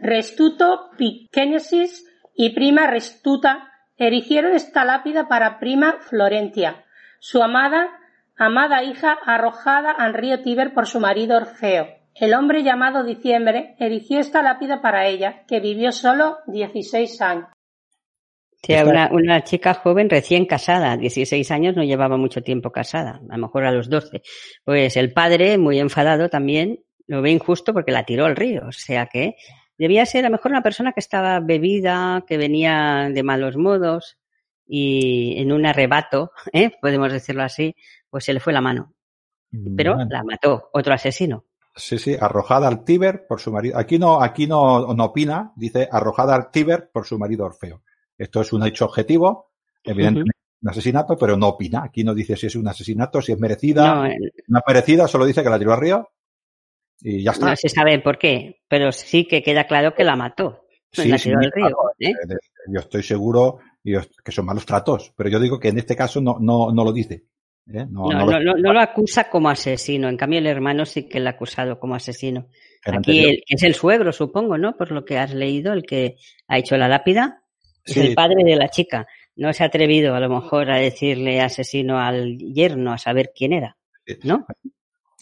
Restuto Piquenesis y prima Restuta erigieron esta lápida para prima Florentia, su amada, amada hija arrojada al río Tíber por su marido Orfeo. El hombre llamado Diciembre erigió esta lápida para ella, que vivió solo 16 años. Sí, una, una chica joven recién casada, 16 años, no llevaba mucho tiempo casada, a lo mejor a los 12. Pues el padre, muy enfadado también, lo ve injusto porque la tiró al río. O sea que debía ser a lo mejor una persona que estaba bebida, que venía de malos modos y en un arrebato, ¿eh? podemos decirlo así, pues se le fue la mano. Pero Bueno, la mató otro asesino. Sí, sí, arrojada al Tíber por su marido. Aquí no, aquí no, no opina, dice arrojada al Tíber por su marido Orfeo. Esto es un hecho objetivo, evidentemente un asesinato, pero no opina. Aquí no dice si es un asesinato, si es merecida. No, No, eh, es merecida, solo dice que la tiró al río y ya está. no se sabe por qué, pero sí que queda claro que la mató. Sí, la sí, tiró al río. claro, de- Yo estoy seguro que son malos tratos, pero yo digo que en este caso no, no, no lo dice. ¿Eh? No, No, no lo- no, lo acusa como asesino. En cambio, el hermano sí que lo ha acusado como asesino. el Aquí el- es el suegro, supongo, ¿no? Por lo que has leído, el que ha hecho la lápida. Es Sí. el padre de la chica. No se ha atrevido, a lo mejor, a decirle asesino al yerno, a saber quién era. ¿No?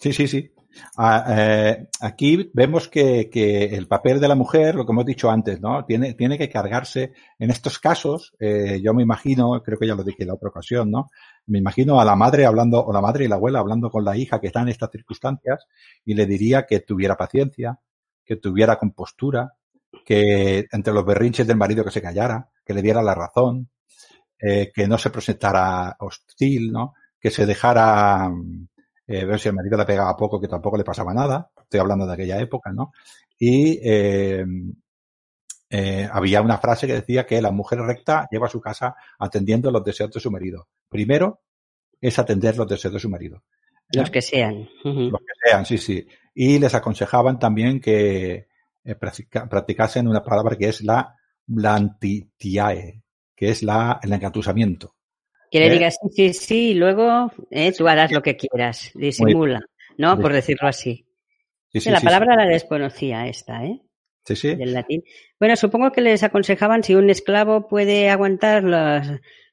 Sí, sí, sí. Ah, eh, aquí vemos que, que, el papel de la mujer, lo que hemos dicho antes, ¿no? Tiene, tiene que cargarse. En estos casos, eh, yo me imagino, creo que ya lo dije en la otra ocasión, ¿no? Me imagino a la madre hablando, o la madre y la abuela hablando con la hija que está en estas circunstancias y le diría que tuviera paciencia, que tuviera compostura, que entre los berrinches del marido que se callara, que le diera la razón, eh, que no se presentara hostil, ¿no? Que se dejara eh, ver si el marido le pegaba poco, que tampoco le pasaba nada. Estoy hablando de aquella época, ¿no? Y eh, eh, había una frase que decía que la mujer recta lleva a su casa atendiendo los deseos de su marido. Primero es atender los deseos de su marido. Los que sean. Los que sean, sí, sí. Y les aconsejaban también que eh, practicasen una palabra que es la blantitiae, que es la, el engatusamiento. Que le digas sí, sí, sí, y luego eh, tú harás lo que quieras, disimula, ¿no? Por decirlo así. Sí, sí, la palabra la desconocía esta, ¿eh? Sí, sí. Del latín. Bueno, supongo que les aconsejaban si un esclavo puede aguantar los,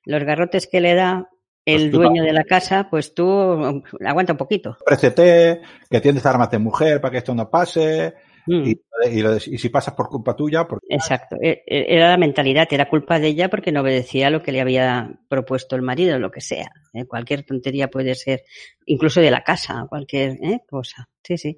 los garrotes que le da el pues dueño de la casa, pues tú aguanta un poquito. Précete, que tienes armas de mujer para que esto no pase, Mm. Y, y, si pasas por culpa tuya. Porque... Exacto. E, e, era la mentalidad, era culpa de ella porque no obedecía lo que le había propuesto el marido, lo que sea. ¿eh? Cualquier tontería puede ser, incluso de la casa, cualquier ¿eh? cosa. Sí, sí.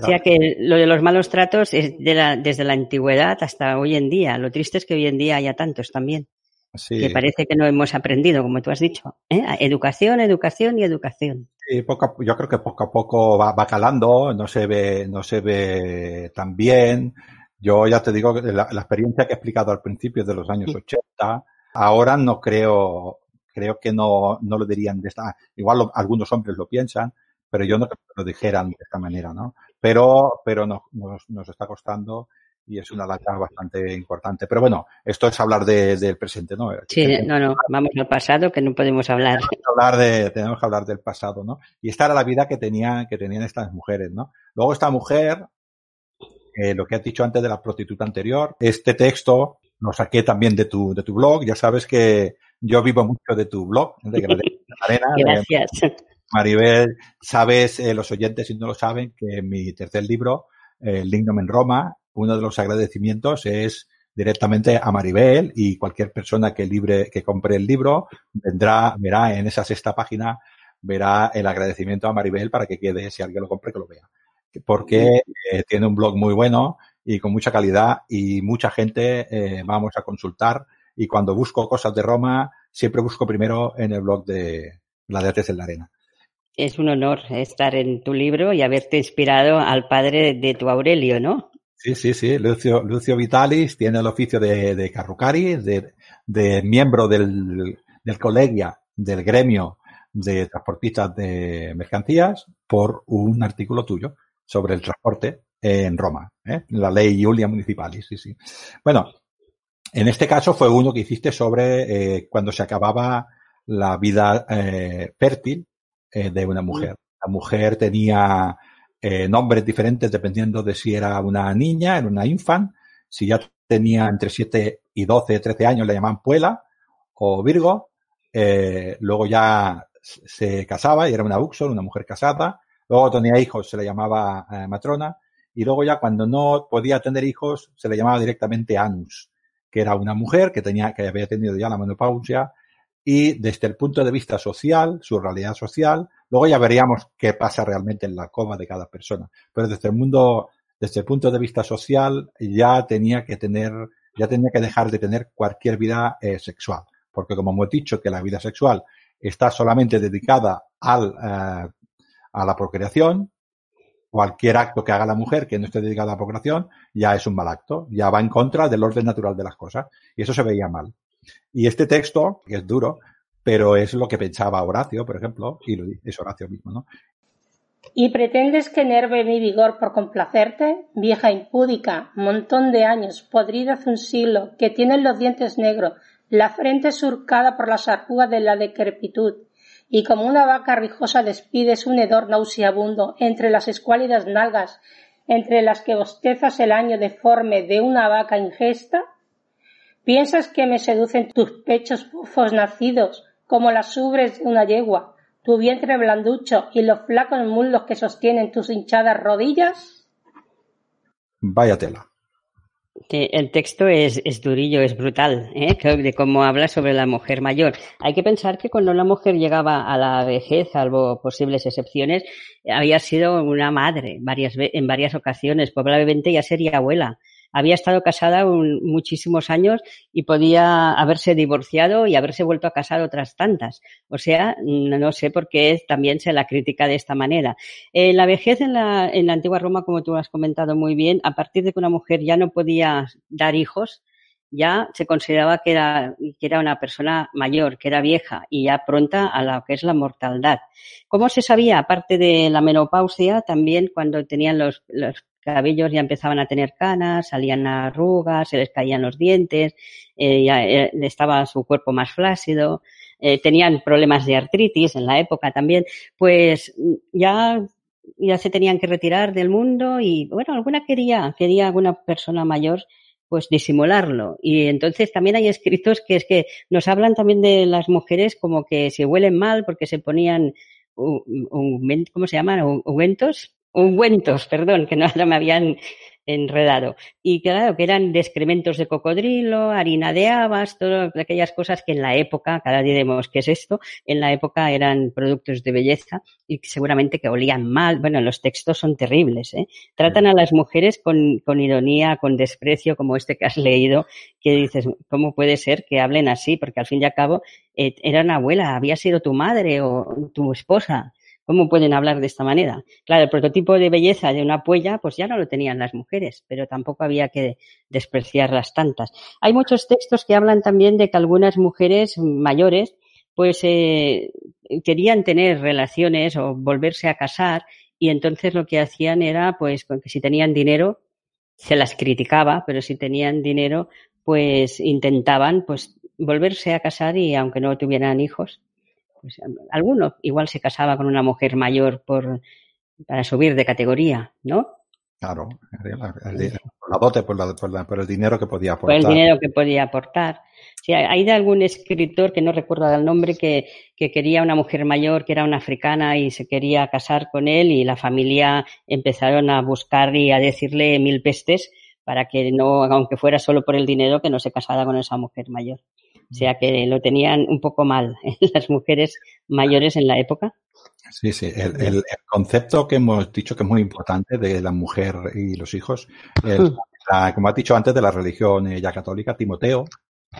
O sea que lo de los malos tratos es de la, desde la antigüedad hasta hoy en día. Lo triste es que hoy en día haya tantos también. Sí. Que parece que no hemos aprendido, como tú has dicho. ¿eh? Educación, educación y educación. Sí, poco, yo creo que poco a poco va, va, calando, no se ve, no se ve tan bien. Yo ya te digo, la, la experiencia que he explicado al principio de los años 80, ahora no creo, creo que no, no lo dirían de esta, igual lo, algunos hombres lo piensan, pero yo no creo que lo dijeran de esta manera, ¿no? Pero, pero nos, nos, nos está costando y es una data bastante importante. Pero bueno, esto es hablar de, del presente, ¿no? Sí, no, no, vamos al pasado que no podemos hablar. Tenemos que hablar, de, tenemos que hablar del pasado, ¿no? Y esta era la vida que, tenía, que tenían estas mujeres, ¿no? Luego esta mujer, eh, lo que has dicho antes de la prostituta anterior, este texto lo saqué también de tu, de tu blog, ya sabes que yo vivo mucho de tu blog, de Arena. Gracias. Maribel, sabes, eh, los oyentes si no lo saben, que mi tercer libro, El Lignum en Roma, uno de los agradecimientos es directamente a Maribel y cualquier persona que libre, que compre el libro vendrá, verá en esa sexta página, verá el agradecimiento a Maribel para que quede, si alguien lo compre, que lo vea. Porque eh, tiene un blog muy bueno y con mucha calidad y mucha gente eh, vamos a consultar y cuando busco cosas de Roma siempre busco primero en el blog de Gladiates en la Arena. Es un honor estar en tu libro y haberte inspirado al padre de tu Aurelio, ¿no? Sí, sí, sí. Lucio, Lucio Vitalis tiene el oficio de, de Carrucari, de, de miembro del, del colegia, del gremio de transportistas de mercancías, por un artículo tuyo sobre el transporte en Roma, ¿eh? la ley Julia Municipalis. Sí, sí. Bueno, en este caso fue uno que hiciste sobre eh, cuando se acababa la vida eh, fértil de una mujer. La mujer tenía eh, nombres diferentes dependiendo de si era una niña, era una infant, si ya tenía entre 7 y 12, 13 años le llamaban Puela o Virgo, eh, luego ya se casaba y era una Uxor, una mujer casada, luego tenía hijos, se le llamaba eh, matrona, y luego ya cuando no podía tener hijos, se le llamaba directamente Anus, que era una mujer que tenía, que había tenido ya la menopausia, y desde el punto de vista social, su realidad social, Luego ya veríamos qué pasa realmente en la coma de cada persona. Pero desde el mundo, desde el punto de vista social, ya tenía que tener, ya tenía que dejar de tener cualquier vida eh, sexual. Porque como hemos dicho que la vida sexual está solamente dedicada al, eh, a la procreación, cualquier acto que haga la mujer que no esté dedicado a la procreación ya es un mal acto, ya va en contra del orden natural de las cosas. Y eso se veía mal. Y este texto, que es duro, pero es lo que pensaba Horacio, por ejemplo, y lo es Horacio mismo, ¿no? ¿Y pretendes que enerve mi vigor por complacerte? Vieja impúdica, montón de años, podrida hace un siglo, que tienes los dientes negros, la frente surcada por las arrugas de la decrepitud, y como una vaca rijosa despides un hedor nauseabundo entre las escuálidas nalgas, entre las que bostezas el año deforme de una vaca ingesta? ¿Piensas que me seducen tus pechos bufos nacidos, como las ubres de una yegua, tu vientre blanducho y los flacos muslos que sostienen tus hinchadas rodillas? Vaya tela. El texto es, es durillo, es brutal, ¿eh? de cómo habla sobre la mujer mayor. Hay que pensar que cuando la mujer llegaba a la vejez, salvo posibles excepciones, había sido una madre varias, en varias ocasiones, probablemente ya sería abuela había estado casada muchísimos años y podía haberse divorciado y haberse vuelto a casar otras tantas. O sea, no sé por qué también se la critica de esta manera. Eh, la vejez en la, en la antigua Roma, como tú has comentado muy bien, a partir de que una mujer ya no podía dar hijos, ya se consideraba que era, una persona mayor, que era vieja y ya pronta a lo que es la mortalidad. ¿Cómo se sabía? Aparte de la menopausia, también cuando tenían los cabellos ya empezaban a tener canas, salían arrugas, se les caían los dientes, eh, ya eh, estaba su cuerpo más flácido, eh, tenían problemas de artritis en la época también, pues ya ya se tenían que retirar del mundo y bueno, alguna quería, quería alguna persona mayor pues disimularlo. Y entonces también hay escritos que es que nos hablan también de las mujeres como que se huelen mal porque se ponían ¿cómo se llaman? Ungüentos ungüentos, perdón, que no, me habían enredado. Y claro, que eran de de cocodrilo, harina de habas, todas aquellas cosas que en la época, cada día diremos qué es esto, en la época eran productos de belleza y seguramente que olían mal. Bueno, los textos son terribles, ¿eh? Tratan a las mujeres con, con ironía, con desprecio, como este que has leído, que dices, ¿cómo puede ser que hablen así? Porque al fin y al cabo eh, era una abuela, había sido tu madre o tu esposa ¿Cómo pueden hablar de esta manera? Claro, el prototipo de belleza de una puella, pues ya no lo tenían las mujeres, pero tampoco había que despreciarlas tantas. Hay muchos textos que hablan también de que algunas mujeres mayores, pues eh, querían tener relaciones o volverse a casar y entonces lo que hacían era, pues, que si tenían dinero, se las criticaba, pero si tenían dinero, pues intentaban, pues, volverse a casar y aunque no tuvieran hijos, pues, alguno igual se casaba con una mujer mayor por, para subir de categoría, ¿no? Claro, por la dote, por, por, el dinero que podía aportar. Por el dinero que podía aportar. Sí, hay de algún escritor que no recuerdo el nombre que, que quería una mujer mayor que era una africana y se quería casar con él y la familia empezaron a buscar y a decirle mil pestes para que no, aunque fuera solo por el dinero, que no se casara con esa mujer mayor. O sea que lo tenían un poco mal las mujeres mayores en la época. Sí, sí. El, concepto que hemos dicho que es muy importante de la mujer y los hijos, hmm. como has dicho antes, de la religión ya católica, Timoteo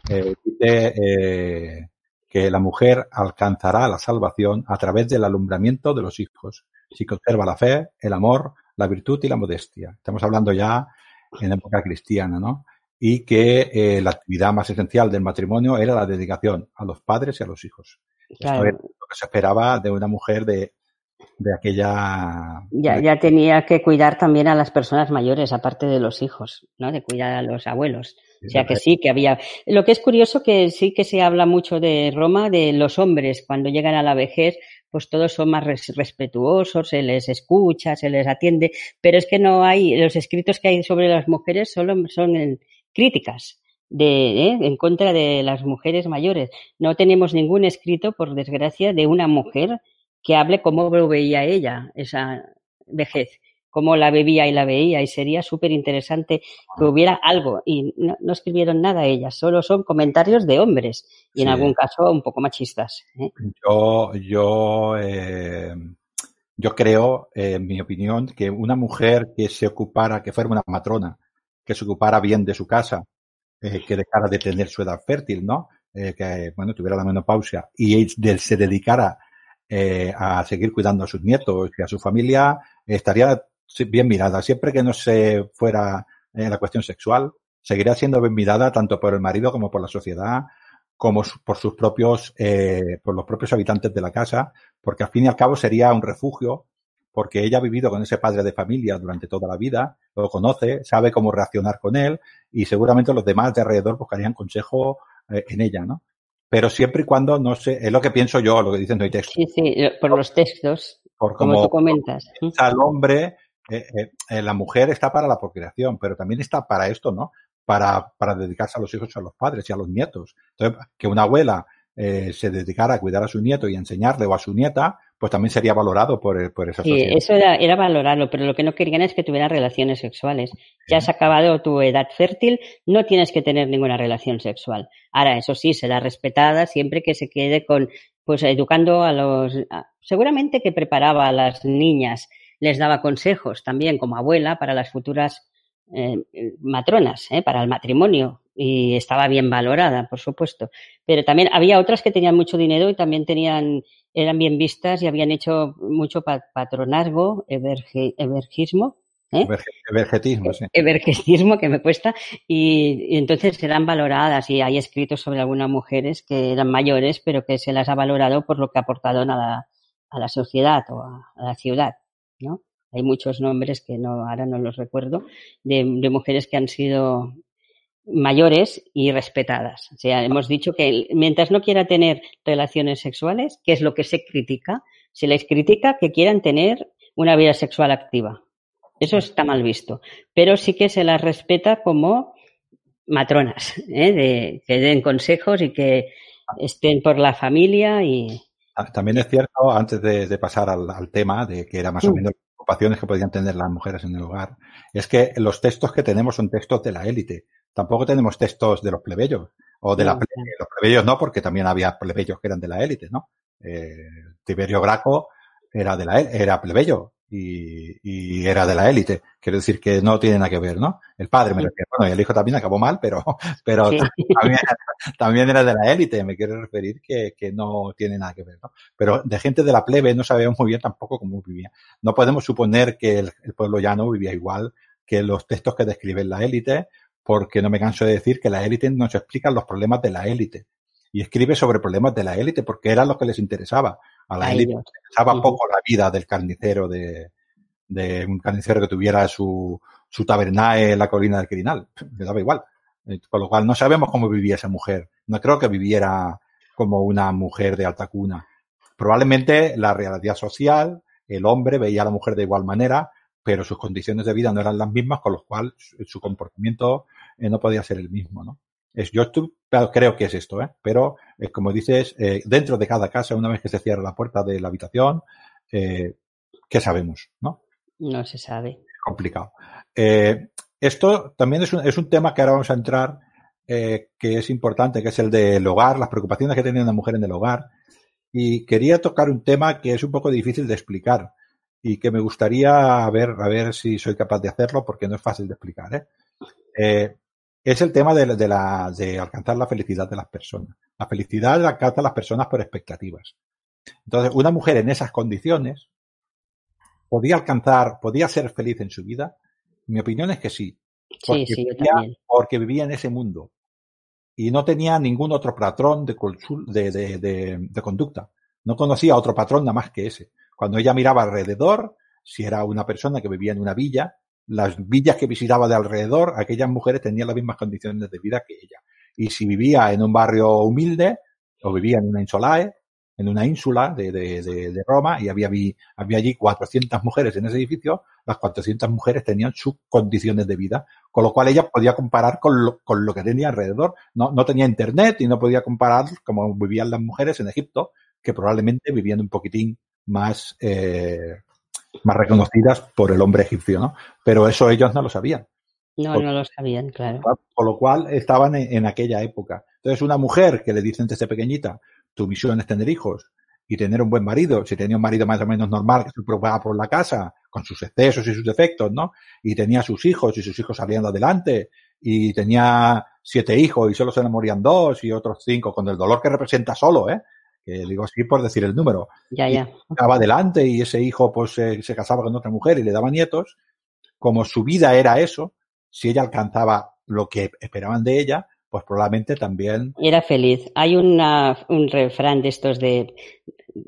eh, dice eh, que la mujer alcanzará la salvación a través del alumbramiento de los hijos, si conserva la fe, el amor, la virtud y la modestia. Estamos hablando ya en época cristiana, ¿no? Y que eh, la actividad más esencial del matrimonio era la dedicación a los padres y a los hijos. Esto es lo que se esperaba de una mujer de, de aquella... Ya, ya tenía que cuidar también a las personas mayores, aparte de los hijos, ¿no? De cuidar a los abuelos. O sea que sí, que había. Lo que es curioso que sí que se habla mucho de Roma, de los hombres cuando llegan a la vejez, pues todos son más respetuosos, se les escucha, se les atiende, pero es que no hay, los escritos que hay sobre las mujeres solo son en, críticas de, ¿eh? en contra de las mujeres mayores. No tenemos ningún escrito, por desgracia, de una mujer que hable cómo lo veía ella, esa vejez, cómo la bebía y la veía. Y sería súper interesante que hubiera algo. Y no, escribieron nada ellas, solo son comentarios de hombres y en algún caso un poco machistas. ¿eh? Yo, yo, eh, yo creo, en mi opinión, que una mujer que se ocupara, que fuera una matrona, que se ocupara bien de su casa, eh, que dejara de tener su edad fértil, ¿no? Eh, que, bueno, tuviera la menopausia y se dedicara eh, a seguir cuidando a sus nietos y a su familia, estaría bien mirada. Siempre que no se fuera en la cuestión sexual, seguiría siendo bien mirada tanto por el marido como por la sociedad, como por sus propios, por los propios habitantes de la casa, porque al fin y al cabo sería un refugio porque ella ha vivido con ese padre de familia durante toda la vida, lo conoce, sabe cómo reaccionar con él y seguramente los demás de alrededor buscarían consejo eh, en ella, ¿no? Pero siempre y cuando no sé, es lo que pienso yo, lo que dicen no hay texto. Sí, sí, por los textos, por como, tú comentas. Al hombre, eh, eh, la mujer está para la procreación, pero también está para esto, ¿no? Para, para dedicarse a los hijos y a los padres y a los nietos. Entonces, que una abuela eh, se dedicara a cuidar a su nieto y a enseñarle o a su nieta, pues también sería valorado por, por esa Sí, sociedad. eso era, era valorarlo, pero lo que no querían es que tuvieran relaciones sexuales. Ya has acabado tu edad fértil, no tienes que tener ninguna relación sexual. Ahora, eso sí, será respetada siempre que se quede con, pues educando a los, seguramente que preparaba a las niñas, les daba consejos también como abuela para las futuras eh, matronas, ¿eh? para el matrimonio. Y estaba bien valorada, por supuesto. Pero también había otras que tenían mucho dinero y también tenían, eran bien vistas y habían hecho mucho pa- patronazgo, everge- evergismo, ¿eh? Sí. evergestismo que me cuesta y, y entonces eran valoradas y hay escritos sobre algunas mujeres que eran mayores pero que se las ha valorado por lo que aportaron a la, a la sociedad o a, a la ciudad, ¿no? Hay muchos nombres que no ahora no los recuerdo de, de mujeres que han sido mayores y respetadas. O sea, hemos dicho que mientras no quiera tener relaciones sexuales, que es lo que se critica, se les critica que quieran tener una vida sexual activa. Eso está mal visto. Pero sí que se las respeta como matronas, ¿eh? de, que den consejos y que estén por la familia y Ah, También es cierto, antes de, de pasar al, al tema, de que era más o Mm. menos ocupaciones que podían tener las mujeres en el hogar, es que los textos que tenemos son textos de la élite. Tampoco tenemos textos de los plebeyos. O de la No, ple- claro. los plebeyos no, porque también había plebeyos que eran de la élite, ¿no? Eh, Tiberio Graco era de la era plebeyo y, y era de la élite. Quiero decir que no tiene nada que ver, ¿no? El padre me refiero. Bueno, y el hijo también acabó mal, pero, pero Sí. también, también era de la élite. Me quiero referir que, que no tiene nada que ver, ¿no? Pero de gente de la plebe no sabemos muy bien tampoco cómo vivía. No podemos suponer que el, el pueblo llano vivía igual que los textos que describen la élite, porque no me canso de decir que la élite nos explica los problemas de la élite. Y escribe sobre problemas de la élite porque eran los que les interesaba. A la élite interesaba poco la vida del carnicero de, de un carnicero que tuviera su, su tabernae en la colina del Quirinal. Le daba igual. Eh, Con lo cual no sabemos cómo vivía esa mujer. No creo que viviera como una mujer de alta cuna. Probablemente la realidad social, el hombre veía a la mujer de igual manera, pero sus condiciones de vida no eran las mismas, con lo cual su, su comportamiento eh, no podía ser el mismo, ¿no? Es, yo estu- claro, creo que es esto, ¿eh? Pero, eh, como dices, eh, dentro de cada casa, una vez que se cierra la puerta de la habitación, eh, ¿qué sabemos, no? No se sabe. complicado. Esto también es un, es un tema que ahora vamos a entrar, que es importante, que es el del hogar, las preocupaciones que tenía una mujer en el hogar. Y quería tocar un tema que es un poco difícil de explicar y que me gustaría ver, a ver si soy capaz de hacerlo porque no es fácil de explicar. ¿eh? Eh, es el tema de, de, la, de alcanzar la felicidad de las personas. La felicidad la alcanzan las personas por expectativas. Entonces, una mujer en esas condiciones podía alcanzar, podía ser feliz en su vida. Mi opinión es que sí. Sí, sí, yo vivía, porque vivía en ese mundo y no tenía ningún otro patrón de, de, de, de conducta. No conocía otro patrón nada más que ese. Cuando ella miraba alrededor, si era una persona que vivía en una villa, las villas que visitaba de alrededor, aquellas mujeres tenían las mismas condiciones de vida que ella. Y si vivía en un barrio humilde, o vivía en una insulae, en una ínsula de, de, de, de Roma, y había, allí 400 mujeres en ese edificio, las 400 mujeres tenían sus condiciones de vida, con lo cual ella podía comparar con lo, con lo que tenía alrededor. No, no tenía internet y no podía comparar como vivían las mujeres en Egipto, que probablemente vivían un poquitín más, eh, más reconocidas por el hombre egipcio, ¿no? Pero eso ellos no lo sabían. No, Por- no lo sabían, claro. Con lo cual estaban en, en aquella época. Entonces, una mujer que le dicen desde pequeñita, tu misión es tener hijos y tener un buen marido, si tenía un marido más o menos normal que se preocupaba por la casa, con sus excesos y sus defectos, ¿no? Y tenía sus hijos y sus hijos salían adelante y tenía siete hijos y solo se le morían dos y otros cinco, con el dolor que representa solo, ¿eh? Que digo así por decir el número. Ya, Y ya. estaba adelante y ese hijo pues se casaba con otra mujer y le daba nietos, como su vida era eso, si ella alcanzaba lo que esperaban de ella, pues probablemente también Era feliz. Hay una, un refrán de estos de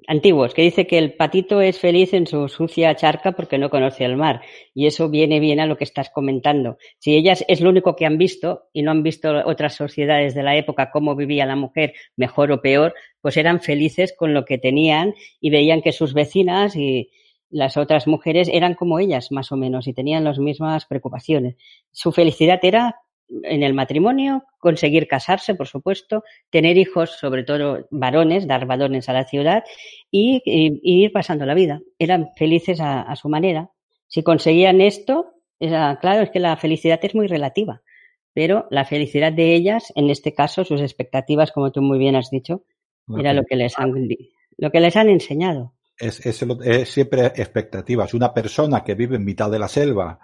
antiguos que dice que el patito es feliz en su sucia charca porque no conoce el mar. Y eso viene bien a lo que estás comentando. Si ellas es lo único que han visto y no han visto otras sociedades de la época cómo vivía la mujer, mejor o peor, pues eran felices con lo que tenían y veían que sus vecinas y las otras mujeres eran como ellas, más o menos, y tenían las mismas preocupaciones. Su felicidad era en el matrimonio, conseguir casarse, por supuesto, tener hijos, sobre todo varones, dar varones a la ciudad y, ir pasando la vida. Eran felices a, su manera. Si conseguían esto, era, claro, es que la felicidad es muy relativa, pero la felicidad de ellas, en este caso, sus expectativas, como tú muy bien has dicho, era lo que les han, lo que les han enseñado. Es, es, es siempre expectativas. Una persona que vive en mitad de la selva,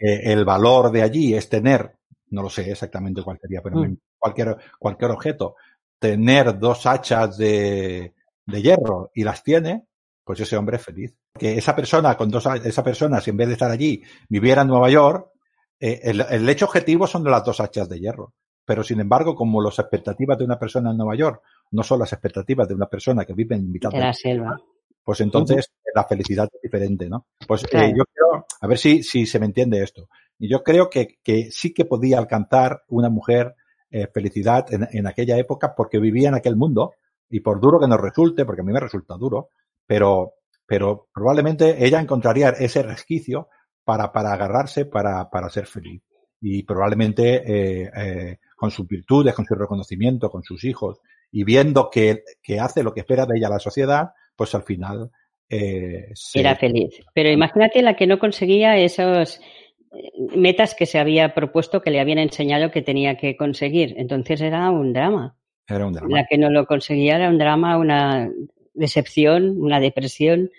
el valor de allí es tener no lo sé exactamente cuál sería, pero mm. cualquier, cualquier objeto, tener dos hachas de, de hierro y las tiene, pues ese hombre es feliz. Que esa persona, con dos, esa persona, si en vez de estar allí, viviera en Nueva York, eh, el, el, hecho objetivo son las dos hachas de hierro. Pero sin embargo, como las expectativas de una persona en Nueva York no son las expectativas de una persona que vive en mitad de, la selva, pues entonces la felicidad es diferente, ¿no? Pues eh, yo a ver si, si se me entiende esto. Y yo creo que, que sí que podía alcanzar una mujer eh, felicidad en, en, aquella época porque vivía en aquel mundo y por duro que nos resulte, porque a mí me resulta duro, pero, pero probablemente ella encontraría ese resquicio para, para agarrarse para, para ser feliz. Y probablemente eh, eh, con sus virtudes, con su reconocimiento, con sus hijos, y viendo que, que hace lo que espera de ella la sociedad, pues al final eh, era feliz. Pero imagínate la que no conseguía esos metas que se había propuesto, que le habían enseñado que tenía que conseguir. Entonces era un drama. Era un drama. La que no lo conseguía era un drama, una decepción, una depresión,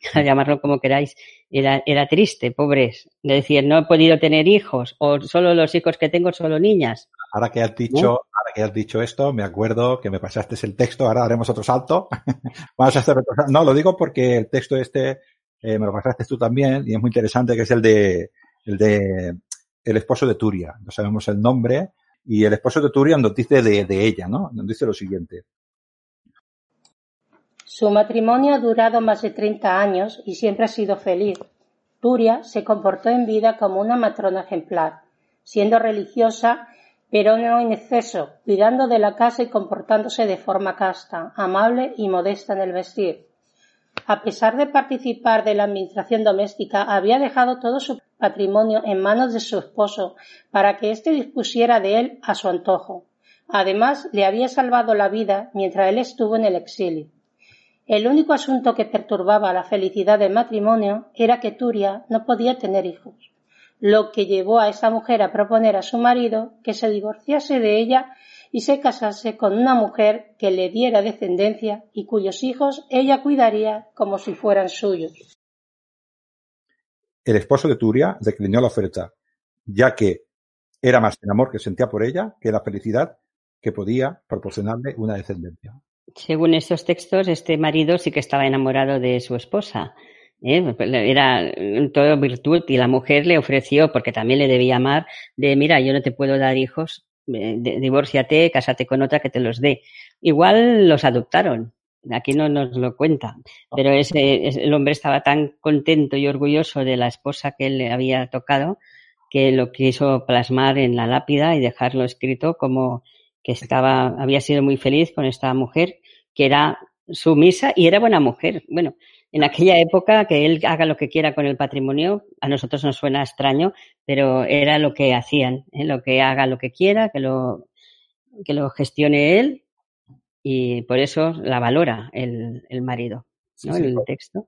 llamarlo como queráis. Era, era triste, pobres. De decir, no he podido tener hijos, o solo los hijos que tengo solo niñas. Ahora que has dicho, ahora que has dicho esto, me acuerdo que me pasaste el texto, ahora haremos otro salto. Vamos a hacer otro No, lo digo porque el texto este eh, me lo pasaste tú también y es muy interesante que es el de el de el esposo de Turia. No sabemos el nombre. Y el esposo de Turia nos dice de, de ella, ¿no? Nos dice lo siguiente. Su matrimonio ha durado más de 30 años y siempre ha sido feliz. Turia se comportó en vida como una matrona ejemplar, siendo religiosa, pero no en exceso, cuidando de la casa y comportándose de forma casta, amable y modesta en el vestir a pesar de participar de la administración doméstica, había dejado todo su patrimonio en manos de su esposo para que éste dispusiera de él a su antojo. Además, le había salvado la vida mientras él estuvo en el exilio. El único asunto que perturbaba la felicidad del matrimonio era que Turia no podía tener hijos, lo que llevó a esa mujer a proponer a su marido que se divorciase de ella y se casase con una mujer que le diera descendencia y cuyos hijos ella cuidaría como si fueran suyos. El esposo de Turia declinó la oferta, ya que era más el amor que sentía por ella que la felicidad que podía proporcionarle una descendencia. Según estos textos, este marido sí que estaba enamorado de su esposa. ¿eh? Era todo virtud y la mujer le ofreció, porque también le debía amar, de mira, yo no te puedo dar hijos, divórciate, cásate con otra que te los dé. Igual los adoptaron, aquí no nos lo cuenta, pero ese, el hombre estaba tan contento y orgulloso de la esposa que él le había tocado que lo quiso plasmar en la lápida y dejarlo escrito como que estaba, había sido muy feliz con esta mujer que era sumisa y era buena mujer. Bueno, en aquella época que él haga lo que quiera con el patrimonio, a nosotros nos suena extraño, pero era lo que hacían, ¿eh? lo que haga lo que quiera, que lo, que lo gestione él y por eso la valora el, el marido, ¿no? Sí, sí, el texto.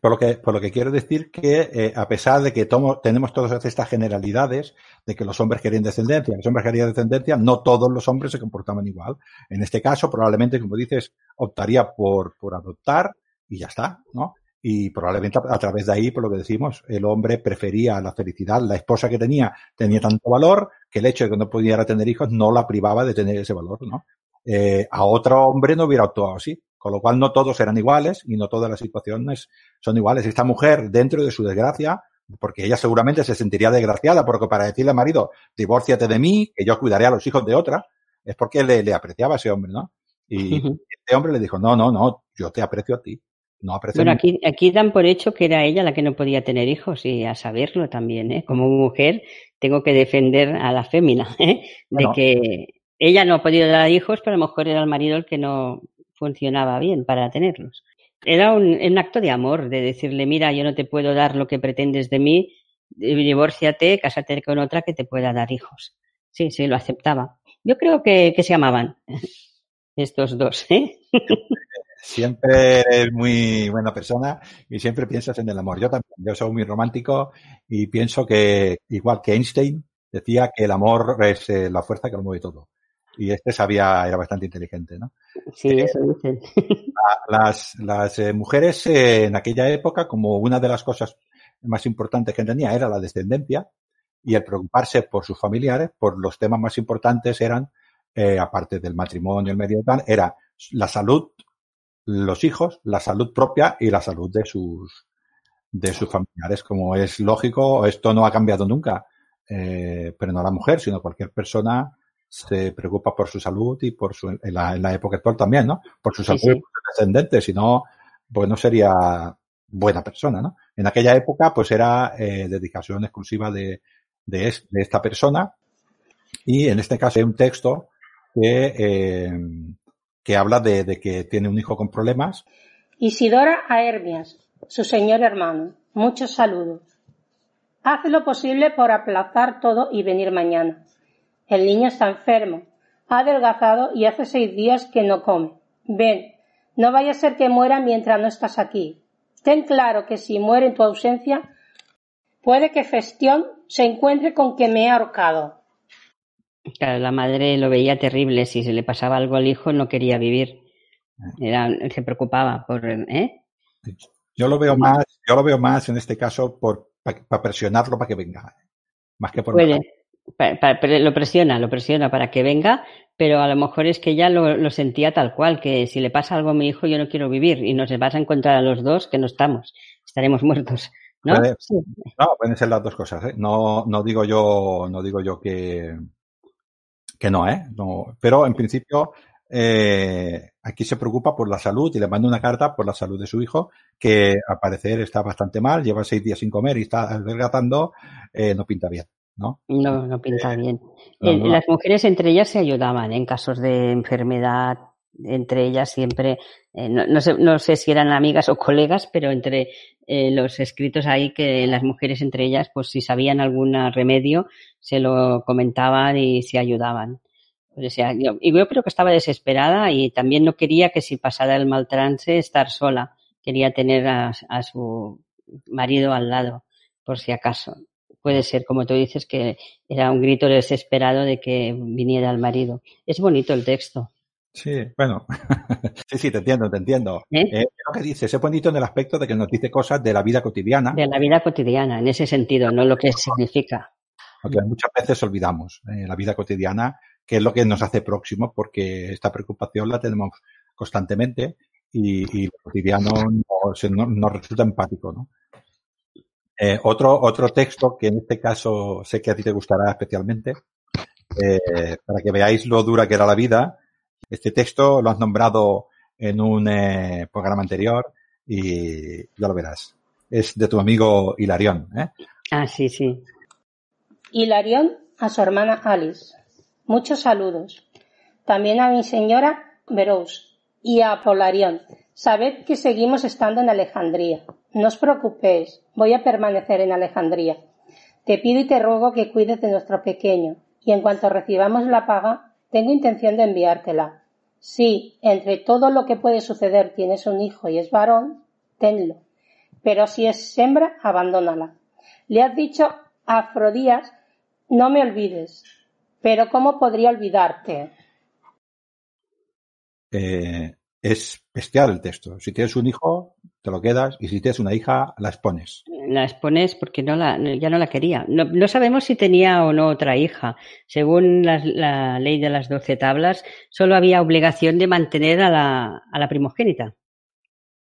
Por lo que, por lo que quiero decir que eh, a pesar de que tenemos todas estas generalidades de que los hombres querían descendencia, los hombres querían descendencia, no todos los hombres se comportaban igual. En este caso, probablemente, como dices, optaría por, por adoptar y ya está, ¿no? Y probablemente a, a, través de ahí, por lo que decimos, el hombre prefería la felicidad, la esposa que tenía tenía tanto valor que el hecho de que no pudiera tener hijos no la privaba de tener ese valor, ¿no? Eh, a otro hombre no hubiera actuado así, con lo cual no todos eran iguales y no todas las situaciones son iguales. Esta mujer, dentro de su desgracia, porque ella seguramente se sentiría desgraciada, porque para decirle al marido, divórciate de mí, que yo cuidaré a los hijos de otra, es porque le, le apreciaba a ese hombre, ¿no? Y uh -huh. este hombre le dijo, no, no, no, yo te aprecio a ti. No bueno, aquí, aquí dan por hecho que era ella la que no podía tener hijos y a saberlo también, ¿eh? Como mujer tengo que defender a la fémina, ¿eh? De bueno. que ella no ha podido dar hijos, pero a lo mejor era el marido el que no funcionaba bien para tenerlos. Era un, acto de amor, de decirle, mira, yo no te puedo dar lo que pretendes de mí, divórciate, cásate con otra que te pueda dar hijos. sí, sí, lo aceptaba. Yo creo que, que se amaban estos dos, ¿eh? Siempre muy buena persona y siempre piensas en el amor. Yo también, yo soy muy romántico y pienso que, igual que Einstein, decía que el amor es eh, la fuerza que lo mueve todo. Y este sabía, era bastante inteligente, ¿no? Sí, Eh, eso dicen. Las, las eh, mujeres eh, en aquella época, como una de las cosas más importantes que tenía era la descendencia y el preocuparse por sus familiares, por los temas más importantes eran, eh, aparte del matrimonio, el medio tal, era la salud, los hijos, la salud propia y la salud de sus, de sus familiares. Como es lógico, esto no ha cambiado nunca, pero no la mujer, sino cualquier persona se preocupa por su salud y por su, en la, en la época actual también, ¿no? Por su Sí, salud sí. descendente, si no, pues no sería buena persona, ¿no? En aquella época, pues era eh, dedicación exclusiva de, de, es- de esta persona y en este caso hay un texto que, eh, que habla de, de que tiene un hijo con problemas Isidora a Hermias, su señor hermano. Muchos saludos. Haz lo posible por aplazar todo y venir mañana. El niño está enfermo, ha adelgazado y hace seis días que no come. Ven, no vaya a ser que muera mientras no estás aquí. Ten claro que si muere en tu ausencia, puede que Festión se encuentre con que me he ahorcado. Claro, la madre lo veía terrible. Si se le pasaba algo al hijo, no quería vivir. Era, se preocupaba por, ¿eh? Yo lo veo más, yo lo veo más en este caso por para presionarlo para que venga, más que por Puede. Lo presiona, lo presiona para que venga, pero a lo mejor es que ya lo, lo sentía tal cual, que si le pasa algo a mi hijo yo no quiero vivir y nos vas a encontrar a los dos que no estamos, estaremos muertos, ¿no? Puede- Sí. No, pueden ser las dos cosas. ¿eh? No, no digo yo, no digo yo que que no, ¿eh? No, pero en principio eh, aquí se preocupa por la salud y le manda una carta por la salud de su hijo que al parecer está bastante mal, lleva seis días sin comer y está adelgazando, eh, no pinta bien, ¿no? No, no pinta bien. no, Eh, no. Las mujeres entre ellas se ayudaban en casos de enfermedad, entre ellas siempre, eh, no, no sé, no sé si eran amigas o colegas, pero entre eh, los escritos ahí que las mujeres entre ellas, pues si sabían algún remedio, se lo comentaban y se ayudaban. O sea, yo, y yo creo que estaba desesperada y también no quería que si pasara el mal trance estar sola. Quería tener a, a su marido al lado, por si acaso. Puede ser, como tú dices, que era un grito desesperado de que viniera el marido. Es bonito el texto. Sí, bueno, sí, sí, te entiendo, te entiendo. ¿Eh? Eh, lo que dices es bonito en el aspecto de que nos dice cosas de la vida cotidiana, De la vida cotidiana, en ese sentido, no lo que significa. porque muchas veces olvidamos eh, la vida cotidiana, que es lo que nos hace próximos, porque esta preocupación la tenemos constantemente y, y lo cotidiano no- no- nos resulta empático, ¿no? Eh, otro, otro texto que en este caso sé que a ti te gustará especialmente, eh, para que veáis lo dura que era la vida. Este texto lo has nombrado en un eh, programa anterior y ya lo verás. Es de tu amigo Hilarión. ¿eh? Ah, sí, sí. Hilarión a su hermana Alice. Muchos saludos. También a mi señora Verous y a Polarión. Sabed que seguimos estando en Alejandría. No os preocupéis, voy a permanecer en Alejandría. Te pido y te ruego que cuides de nuestro pequeño, y en cuanto recibamos la paga, tengo intención de enviártela. Si entre todo lo que puede suceder tienes un hijo y es varón, tenlo. Pero si es hembra, abandónala. Le has dicho a Afrodías, no me olvides. Pero ¿cómo podría olvidarte? Eh, es bestial el texto. Si tienes un hijo, te lo quedas, y si tienes una hija, la expones. La expones porque no la, ya no la quería. No, no sabemos si tenía o no otra hija. Según la, la ley de las doce tablas, solo había obligación de mantener a la, a la primogénita.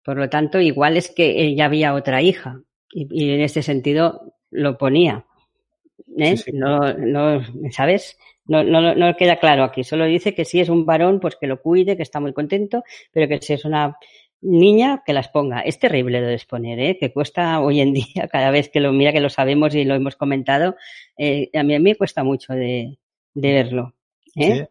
Por lo tanto, igual es que ya había otra hija. Y, y en este sentido lo ponía. ¿Eh? Sí, sí. No, no, ¿sabes? No, no, no queda claro aquí. Solo dice que si es un varón, pues que lo cuide, que está muy contento, pero que si es una niña, que las ponga. Es terrible lo de exponer, ¿eh? que cuesta hoy en día, cada vez que lo mira, que lo sabemos y lo hemos comentado, eh, a, mí, a mí me cuesta mucho de, de verlo. ¿eh?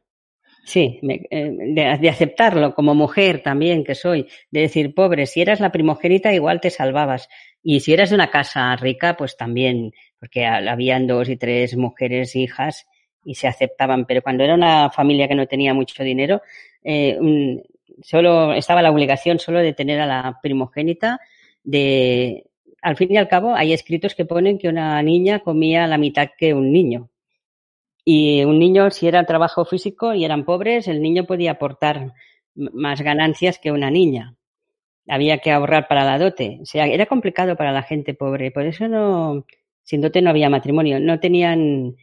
Sí, me, eh, de, de, aceptarlo como mujer también que soy, de decir, pobre, si eras la primogénita igual te salvabas. Y si eras de una casa rica, pues también, porque habían dos y tres mujeres hijas y se aceptaban, pero cuando era una familia que no tenía mucho dinero, eh, solo estaba la obligación solo de tener a la primogénita de al fin y al cabo hay escritos que ponen que una niña comía la mitad que un niño. Y un niño, si era trabajo físico y eran pobres, el niño podía aportar más ganancias que una niña. Había que ahorrar para la dote. O sea, era complicado para la gente pobre. Por eso no, sin dote no había matrimonio. No tenían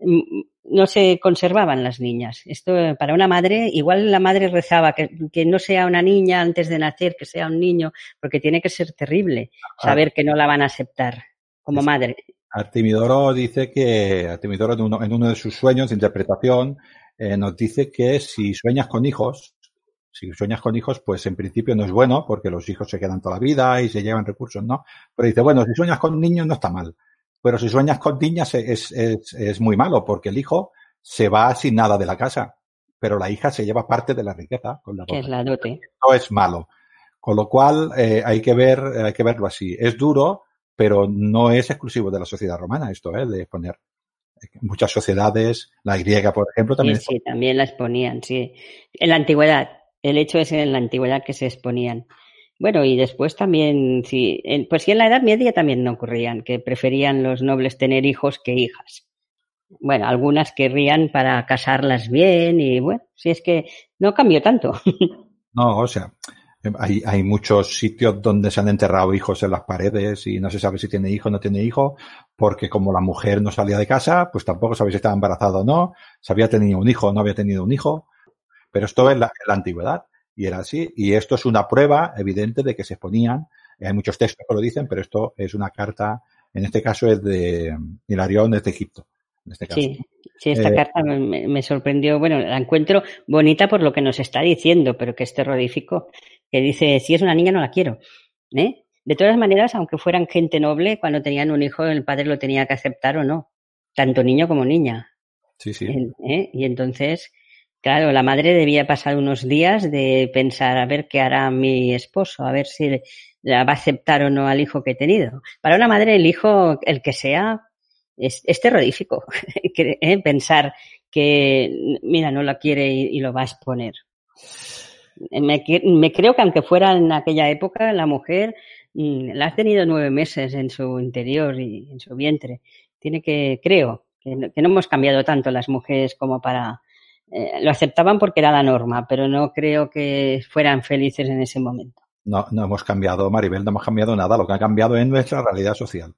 no se conservaban las niñas. Esto para una madre, igual la madre rezaba que, no sea una niña antes de nacer, que sea un niño, porque tiene que ser terrible saber que no la van a aceptar como madre. Artimidoro dice que, Artimidoro en uno, en uno de sus sueños de interpretación, eh, nos dice que si sueñas con hijos, si sueñas con hijos, pues en principio no es bueno, porque los hijos se quedan toda la vida y se llevan recursos, ¿no? Pero dice, bueno, si sueñas con niños no está mal. Pero si sueñas con niñas es, es, es, muy malo, porque el hijo se va sin nada de la casa, pero la hija se lleva parte de la riqueza. Con la es la dote. No es malo. Con lo cual eh, hay que ver, hay que verlo así. Es duro, pero no es exclusivo de la sociedad romana esto, ¿eh? de poner muchas sociedades, la griega, por ejemplo, también. Sí, sí, también la exponían, sí. En la antigüedad, el hecho es en la antigüedad que se exponían. Bueno, y después también, sí, pues sí en la Edad Media también no ocurrían, que preferían los nobles tener hijos que hijas. Bueno, algunas querrían para casarlas bien y bueno, si es que no cambió tanto. No, o sea, hay, hay muchos sitios donde se han enterrado hijos en las paredes y no se sabe si tiene hijo o no tiene hijo, porque como la mujer no salía de casa, pues tampoco sabía si estaba embarazada o no, si había tenido un hijo o no había tenido un hijo. Pero esto es en la antigüedad. Y era así. Y esto es una prueba evidente de que se exponían. Hay muchos textos que lo dicen, pero esto es una carta, en este caso es de Hilarión, es de Egipto. En este caso. Sí, sí, esta eh, carta me, sorprendió. Bueno, la encuentro bonita por lo que nos está diciendo, pero que es terrorífico. Que dice, si es una niña no la quiero. ¿eh? De todas maneras, aunque fueran gente noble, cuando tenían un hijo, el padre lo tenía que aceptar o no. Tanto niño como niña. Sí, sí. ¿Eh? Y entonces, Claro, la madre debía pasar unos días de pensar a ver qué hará mi esposo, a ver si va a aceptar o no al hijo que he tenido. Para una madre, el hijo, el que sea, es, terrorífico. ¿eh? Pensar que, mira, no la quiere y, lo va a exponer. Me, me, creo que aunque fuera en aquella época, la mujer mm, la ha tenido nueve meses en su interior y en su vientre. Tiene que, creo, que no hemos cambiado tanto las mujeres como para eh, lo aceptaban porque era la norma, pero no creo que fueran felices en ese momento. No, no hemos cambiado, Maribel, no hemos cambiado nada. Lo que ha cambiado es nuestra realidad social.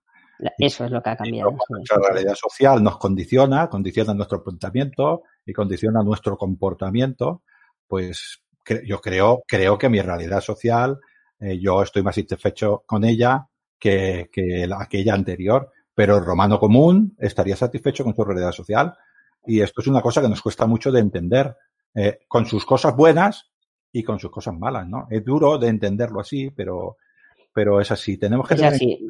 Eso es lo que ha cambiado. nuestra realidad social nos condiciona, condiciona nuestro pensamiento y condiciona nuestro comportamiento. Pues yo creo, creo que mi realidad social, eh, yo estoy más satisfecho con ella que, que aquella anterior. Pero el romano común estaría satisfecho con su realidad social y esto es una cosa que nos cuesta mucho de entender, eh, con sus cosas buenas y con sus cosas malas, ¿no? Es duro de entenderlo así, pero, pero es así. Tenemos que es así.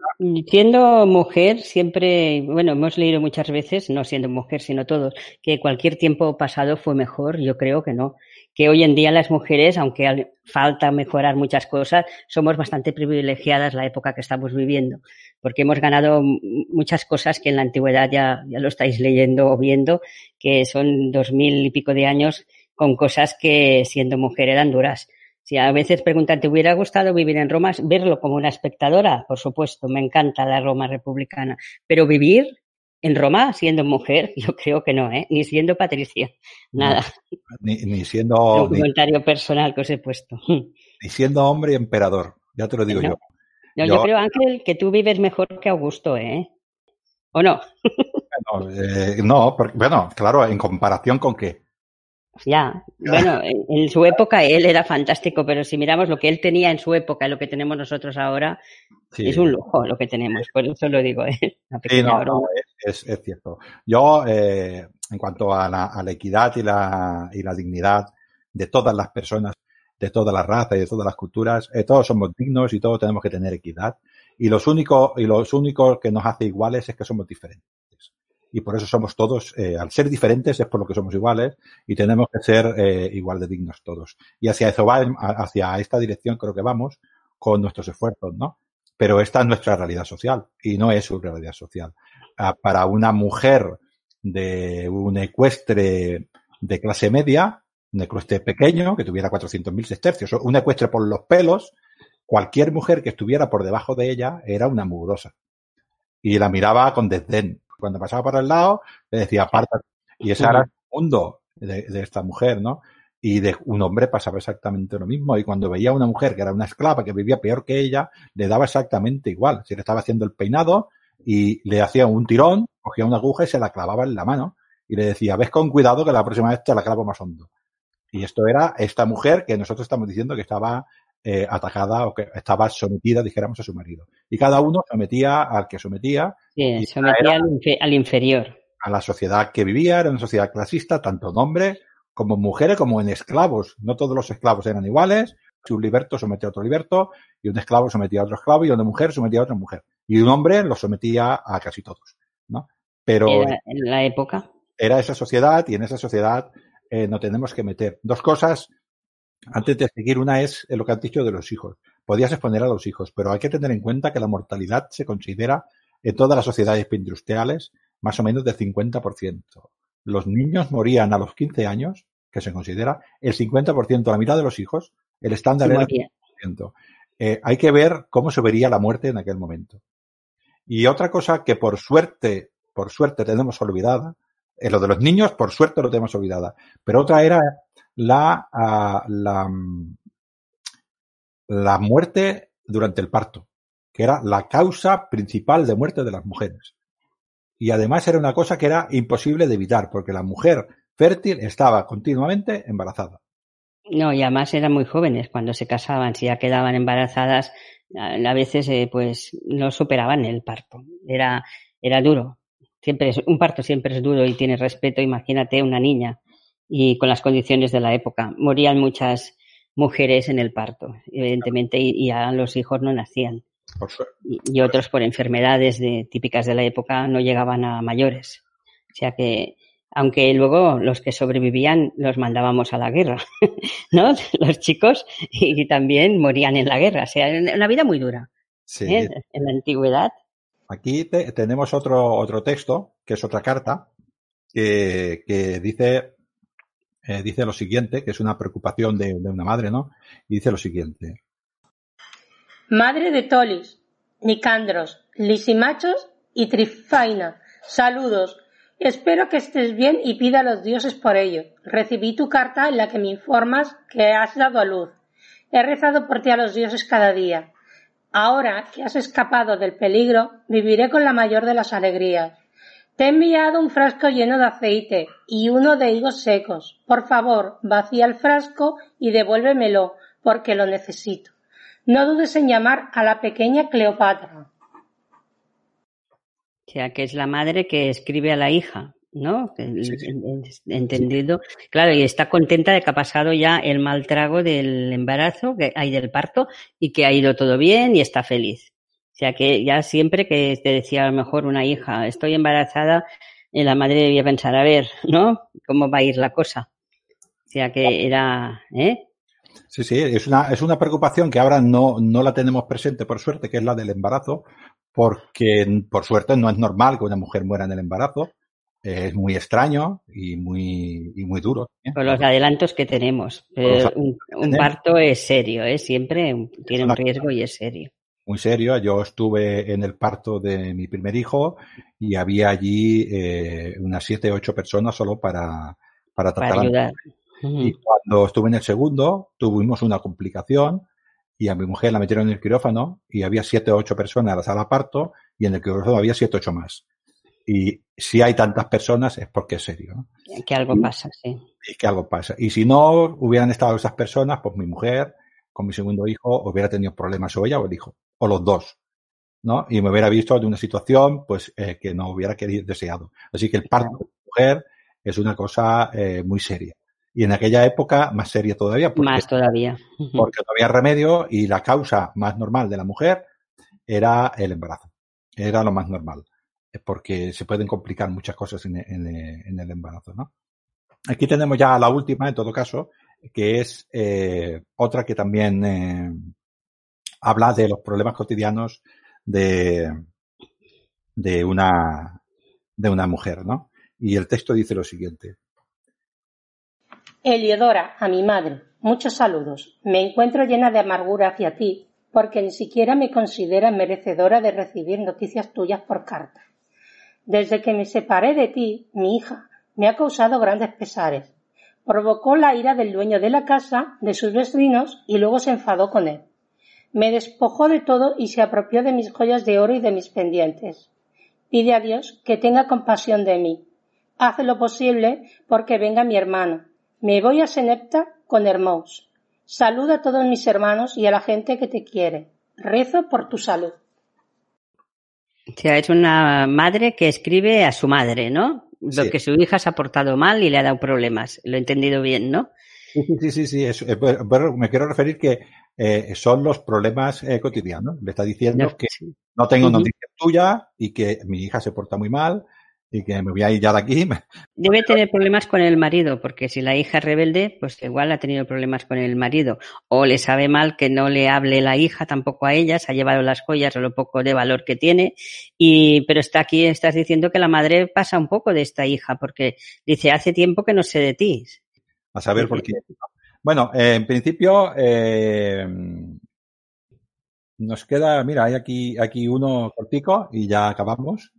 Siendo mujer, siempre, bueno, hemos leído muchas veces, no siendo mujer, sino todos, que cualquier tiempo pasado fue mejor. Yo creo que no que hoy en día las mujeres, aunque falta mejorar muchas cosas, somos bastante privilegiadas la época que estamos viviendo, porque hemos ganado muchas cosas que en la antigüedad ya, ya lo estáis leyendo o viendo, que son dos mil y pico de años con cosas que siendo mujer eran duras. Si a veces preguntan, ¿te hubiera gustado vivir en Roma? Verlo como una espectadora, por supuesto, me encanta la Roma republicana, pero vivir en Roma, siendo mujer, yo creo que no, ¿eh? Ni siendo Patricia. Nada. Ni, ni siendo. Un comentario personal que os he puesto. Ni siendo hombre emperador, ya te lo digo yo. yo. creo, Ángel, que tú vives mejor que Augusto, ¿eh? ¿O no? Bueno, eh, no, porque, bueno, claro, en comparación con qué. Ya, bueno, en, su época él era fantástico, pero si miramos lo que él tenía en su época y lo que tenemos nosotros ahora, es un lujo lo que tenemos, por eso lo digo. ¿eh? Sí, no, es, es, cierto. Yo, eh, en cuanto a la, a la equidad y la, y la dignidad de todas las personas, de todas las razas y de todas las culturas, eh, todos somos dignos y todos tenemos que tener equidad. Y los únicos, y los únicos que nos hace iguales es que somos diferentes y por eso somos todos, eh, al ser diferentes es por lo que somos iguales y tenemos que ser eh, igual de dignos todos. Y hacia eso va, hacia esta dirección creo que vamos con nuestros esfuerzos, ¿no? Pero esta es nuestra realidad social y no es su realidad social. Ah, para una mujer de un ecuestre de clase media, un ecuestre pequeño que tuviera 400.000 sestercios, un ecuestre por los pelos, cualquier mujer que estuviera por debajo de ella era una mugrosa. Y la miraba con desdén. Cuando pasaba por el lado, le decía, aparta. Y ese era el mundo de, de esta mujer, ¿no? Y de un hombre pasaba exactamente lo mismo. Y cuando veía a una mujer que era una esclava, que vivía peor que ella, le daba exactamente igual. Si le estaba haciendo el peinado y le hacía un tirón, cogía una aguja y se la clavaba en la mano. Y le decía, ves con cuidado que la próxima vez te la clavo más hondo. Y esto era esta mujer que nosotros estamos diciendo que estaba eh, atacada o que estaba sometida, dijéramos, a su marido. Y cada uno sometía al que sometía. Sí, sometía al, al, inferior. A la sociedad que vivía, era una sociedad clasista, tanto en hombres como en mujeres, como en esclavos. No todos los esclavos eran iguales. Si un liberto sometía a otro liberto, y un esclavo sometía a otro esclavo, y una mujer sometía a otra mujer. Y un hombre lo sometía a casi todos, ¿no? Pero. Era en la época. Era esa sociedad, y en esa sociedad eh, no tenemos que meter. Dos cosas antes de seguir, una es lo que has dicho de los hijos. Podías exponer a los hijos, pero hay que tener en cuenta que la mortalidad se considera en todas las sociedades industriales más o menos del 50%. Los niños morían a los 15 años, que se considera, el 50%, la mitad de los hijos, el estándar era el 50%. Eh, hay que ver cómo se vería la muerte en aquel momento. Y otra cosa que por suerte, por suerte tenemos olvidada, es lo de los niños, por suerte lo tenemos olvidada. Pero otra era la, la, la muerte durante el parto, que era la causa principal de muerte de las mujeres. Y además era una cosa que era imposible de evitar, porque la mujer fértil estaba continuamente embarazada. No, y además eran muy jóvenes cuando se casaban, si ya quedaban embarazadas, a veces eh, pues no superaban el parto. Era, era duro. Siempre es, un parto siempre es duro y tiene respeto. Imagínate una niña y con las condiciones de la época. Morían muchas mujeres en el parto, evidentemente, y, ya los hijos no nacían. Y, otros por enfermedades de, típicas de la época no llegaban a mayores. O sea que, aunque luego los que sobrevivían los mandábamos a la guerra, ¿no? Los chicos y, también morían en la guerra. O sea, una vida muy dura. ¿eh? En la antigüedad. Aquí tenemos otro, otro texto, que es otra carta, que, que dice eh, dice lo siguiente, que es una preocupación de, de, una madre, ¿no? Dice lo siguiente. Madre de Tolis, Nicandros, Lisimachos y Trifaina, saludos. Espero que estés bien y pida a los dioses por ello. Recibí tu carta en la que me informas que has dado a luz. He rezado por ti a los dioses cada día. Ahora que has escapado del peligro, viviré con la mayor de las alegrías. Te he enviado un frasco lleno de aceite y uno de higos secos. Por favor, vacía el frasco y devuélvemelo, porque lo necesito. No dudes en llamar a la pequeña Cleopatra. O sea, que es la madre que escribe a la hija, ¿no? Entendido. Claro, y está contenta de que ha pasado ya el mal trago del embarazo, que hay del parto, y que ha ido todo bien y está feliz. O sea que ya siempre que te decía a lo mejor una hija, estoy embarazada, eh, la madre debía pensar, a ver, ¿no? ¿Cómo va a ir la cosa? O sea que era, ¿eh? Sí, sí, es una, es una preocupación que ahora no, no la tenemos presente, por suerte, que es la del embarazo, porque por suerte no es normal que una mujer muera en el embarazo. Es muy extraño y muy, y muy duro. ¿eh? Con los adelantos que tenemos. un, un, parto es serio, ¿eh? Siempre tiene un riesgo y es serio muy serio. Yo estuve en el parto de mi primer hijo y había allí eh, unas siete, ocho personas solo para, para tratar. Para ayudar. Y cuando estuve en el segundo, tuvimos una complicación y a mi mujer la metieron en el quirófano y había siete o ocho personas en la sala parto y en el quirófano había siete o ocho más. Y si hay tantas personas es porque es serio. ¿no? Que algo pasa, sí. Y que algo pasa. Y si no hubieran estado esas personas, pues mi mujer con mi segundo hijo hubiera tenido problemas o ella o el hijo o los dos, ¿no? Y me hubiera visto en una situación, pues, eh, que no hubiera querido, deseado. Así que el parto de mujer es una cosa eh, muy seria. Y en aquella época, más seria todavía. Porque, más todavía. Porque no había remedio y la causa más normal de la mujer era el embarazo. Era lo más normal. Porque se pueden complicar muchas cosas en, en, en el embarazo, ¿no? Aquí tenemos ya la última, en todo caso, que es eh, otra que también eh, habla de los problemas cotidianos de, de una, de una mujer, ¿no? y el texto dice lo siguiente. Eliodora, a mi madre, muchos saludos. Me encuentro llena de amargura hacia ti, porque ni siquiera me consideras merecedora de recibir noticias tuyas por carta. Desde que me separé de ti, mi hija, me ha causado grandes pesares. Provocó la ira del dueño de la casa, de sus vecinos, y luego se enfadó con él. Me despojó de todo y se apropió de mis joyas de oro y de mis pendientes. Pide a Dios que tenga compasión de mí. Hace lo posible porque venga mi hermano. Me voy a Senepta con Hermós. Saluda a todos mis hermanos y a la gente que te quiere. Rezo por tu salud. Se es una madre que escribe a su madre, ¿no? Lo que su hija se ha portado mal y le ha dado problemas. Lo he entendido bien, ¿no? Sí, sí, sí, sí. Pero me quiero referir que eh, son los problemas eh, cotidianos. Le está diciendo que no tengo noticias tuya y que mi hija se porta muy mal y que me voy a ir ya de aquí. Debe tener problemas con el marido, porque si la hija es rebelde, pues igual ha tenido problemas con el marido. O le sabe mal que no le hable la hija tampoco a ella, se ha llevado las joyas o lo poco de valor que tiene. Y, pero está aquí, estás diciendo que la madre pasa un poco de esta hija, porque dice, hace tiempo que no sé de ti. A saber por qué. Bueno, eh, en principio, eh, nos queda, mira, hay aquí, aquí uno cortico y ya acabamos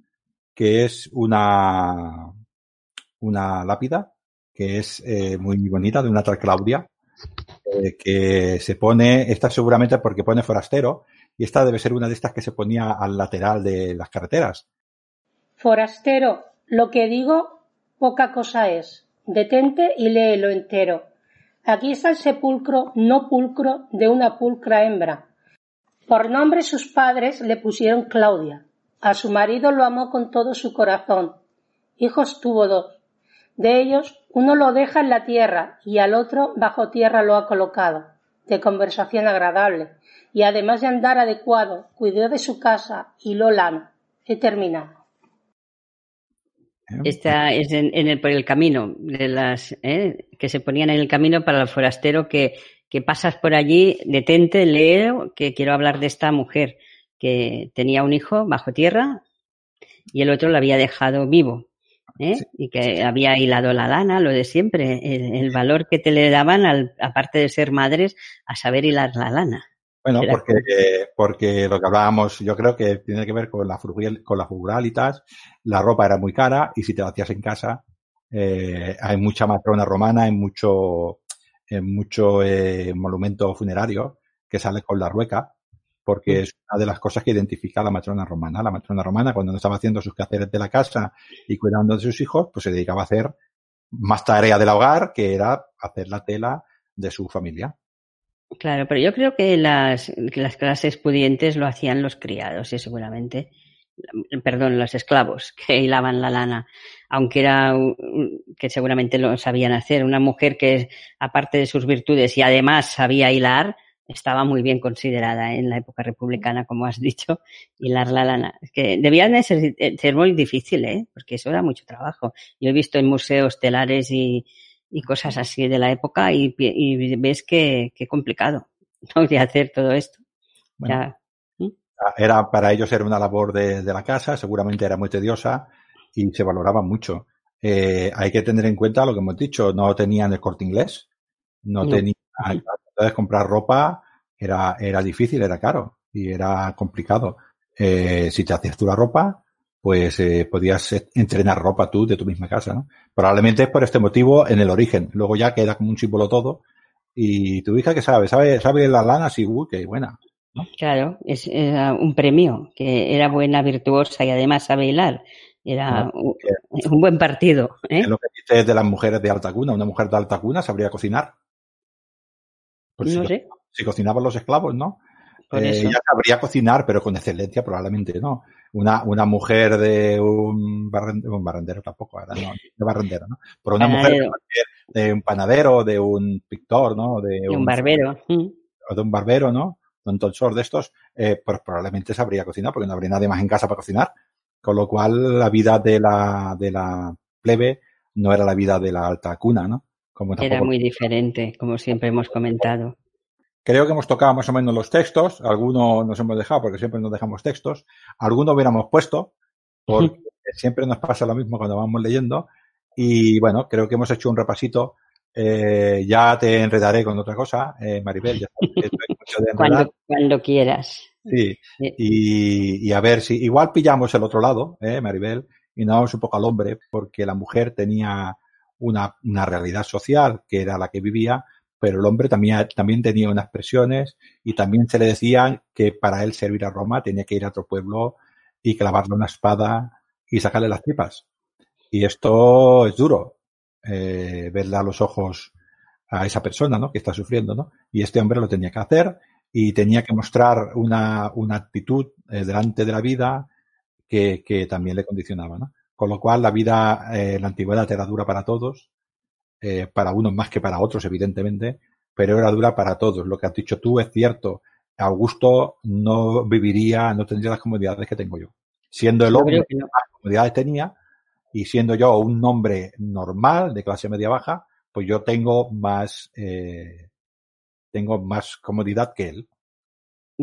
que es una, una lápida que es eh, muy bonita de una tal Claudia, que se pone, esta seguramente porque pone forastero, y esta debe ser una de estas que se ponía al lateral de las carreteras. Forastero, lo que digo, poca cosa es. Detente y léelo entero. Aquí está el sepulcro no pulcro de una pulcra hembra. Por nombre sus padres le pusieron Claudia, a su marido lo amó con todo su corazón. Hijos tuvo dos. De ellos, uno lo deja en la tierra y al otro bajo tierra lo ha colocado, de conversación agradable, y además de andar adecuado, cuidó de su casa y lo lana. He terminado. Esta es en, el, por el camino, de las ¿eh? que se ponían en el camino para el forastero que, que pasas por allí, detente, leo, que quiero hablar de esta mujer que tenía un hijo bajo tierra y el otro lo había dejado vivo. ¿eh? Y que había hilado la lana, lo de siempre, el, valor que te le daban, al, aparte de ser madres, a saber hilar la lana. Bueno, porque, porque lo que hablábamos, yo creo que tiene que ver con la, con la frugalitas, la ropa era muy cara y si te la hacías en casa, eh, hay mucha matrona romana, hay mucho, en mucho eh, monumento funerario que sale con la rueca porque mm. es una de las cosas que identifica a la matrona romana. La matrona romana, cuando no estaba haciendo sus quehaceres de la casa y cuidando de sus hijos, pues se dedicaba a hacer más tarea del hogar, que era hacer la tela de su familia. Claro, pero yo creo que las, las clases pudientes lo hacían los criados, y seguramente, perdón, los esclavos que hilaban la lana, aunque era que seguramente lo sabían hacer. Una mujer que, aparte de sus virtudes y además sabía hilar, estaba muy bien considerada en la época republicana, como has dicho, hilar la lana. Que debía de ser, eh, ser, muy difícil, ¿eh? porque eso era mucho trabajo. Yo he visto en museos telares y, y cosas así de la época y, y ves que, que complicado ¿no? de hacer todo esto. ya, Era para ellos era una labor de, de, la casa, seguramente era muy tediosa y se valoraba mucho. Eh, hay que tener en cuenta lo que hemos dicho, no tenían el corte inglés, no, no. tenían entonces comprar ropa era, era difícil, era caro y era complicado. Eh, si te hacías tú la ropa, pues eh, podías entrenar ropa tú de tu misma casa, ¿no? Probablemente es por este motivo en el origen. Luego ya queda como un símbolo todo. Y tu hija que sabe, sabe, sabe la lana, sí, uy, qué buena. Claro, es un premio, que era buena, virtuosa y además sabe hilar. Era un, un, buen partido. ¿eh? Lo que dices de las mujeres de alta cuna. Una mujer de alta cuna sabría cocinar. Pues no si, sé. si cocinaban los esclavos, ¿no? Eh, ya sabría cocinar, pero con excelencia probablemente no. Una, una mujer de un barrendero, un barrendero tampoco, ahora no, de barrendero, ¿no? Pero una panadero. mujer de un panadero, de un pintor, ¿no? De, de un, un, barbero. O de un barbero, ¿no? De un tonsor de estos, eh, pues probablemente sabría cocinar, porque no habría nadie más en casa para cocinar. Con lo cual, la vida de la, de la plebe no era la vida de la alta cuna, ¿no? Como Era muy diferente, como siempre hemos comentado. Creo que hemos tocado más o menos los textos. Algunos nos hemos dejado porque siempre nos dejamos textos. Algunos hubiéramos puesto porque siempre nos pasa lo mismo cuando vamos leyendo. Y bueno, creo que hemos hecho un repasito. Eh, ya te enredaré con otra cosa, eh, Maribel. Ya cuando, cuando quieras. Sí, y, y, a ver si igual pillamos el otro lado, eh, Maribel, y nos vamos un poco al hombre, porque la mujer tenía una, una realidad social que era la que vivía, pero el hombre también, también tenía unas presiones y también se le decía que para él servir a Roma tenía que ir a otro pueblo y clavarle una espada y sacarle las tripas. Y esto es duro, eh, verle a los ojos a esa persona, ¿no? Que está sufriendo, ¿no? Y este hombre lo tenía que hacer y tenía que mostrar una, una actitud eh, delante de la vida que, que, también le condicionaba, ¿no? Con lo cual la vida eh, la antigüedad era dura para todos, eh, para unos más que para otros, evidentemente, pero era dura para todos. Lo que has dicho tú es cierto. Augusto no viviría, no tendría las comodidades que tengo yo. Siendo el hombre que más comodidades tenía y siendo yo un hombre normal, de clase media baja, pues yo tengo más, eh, tengo más comodidad que él.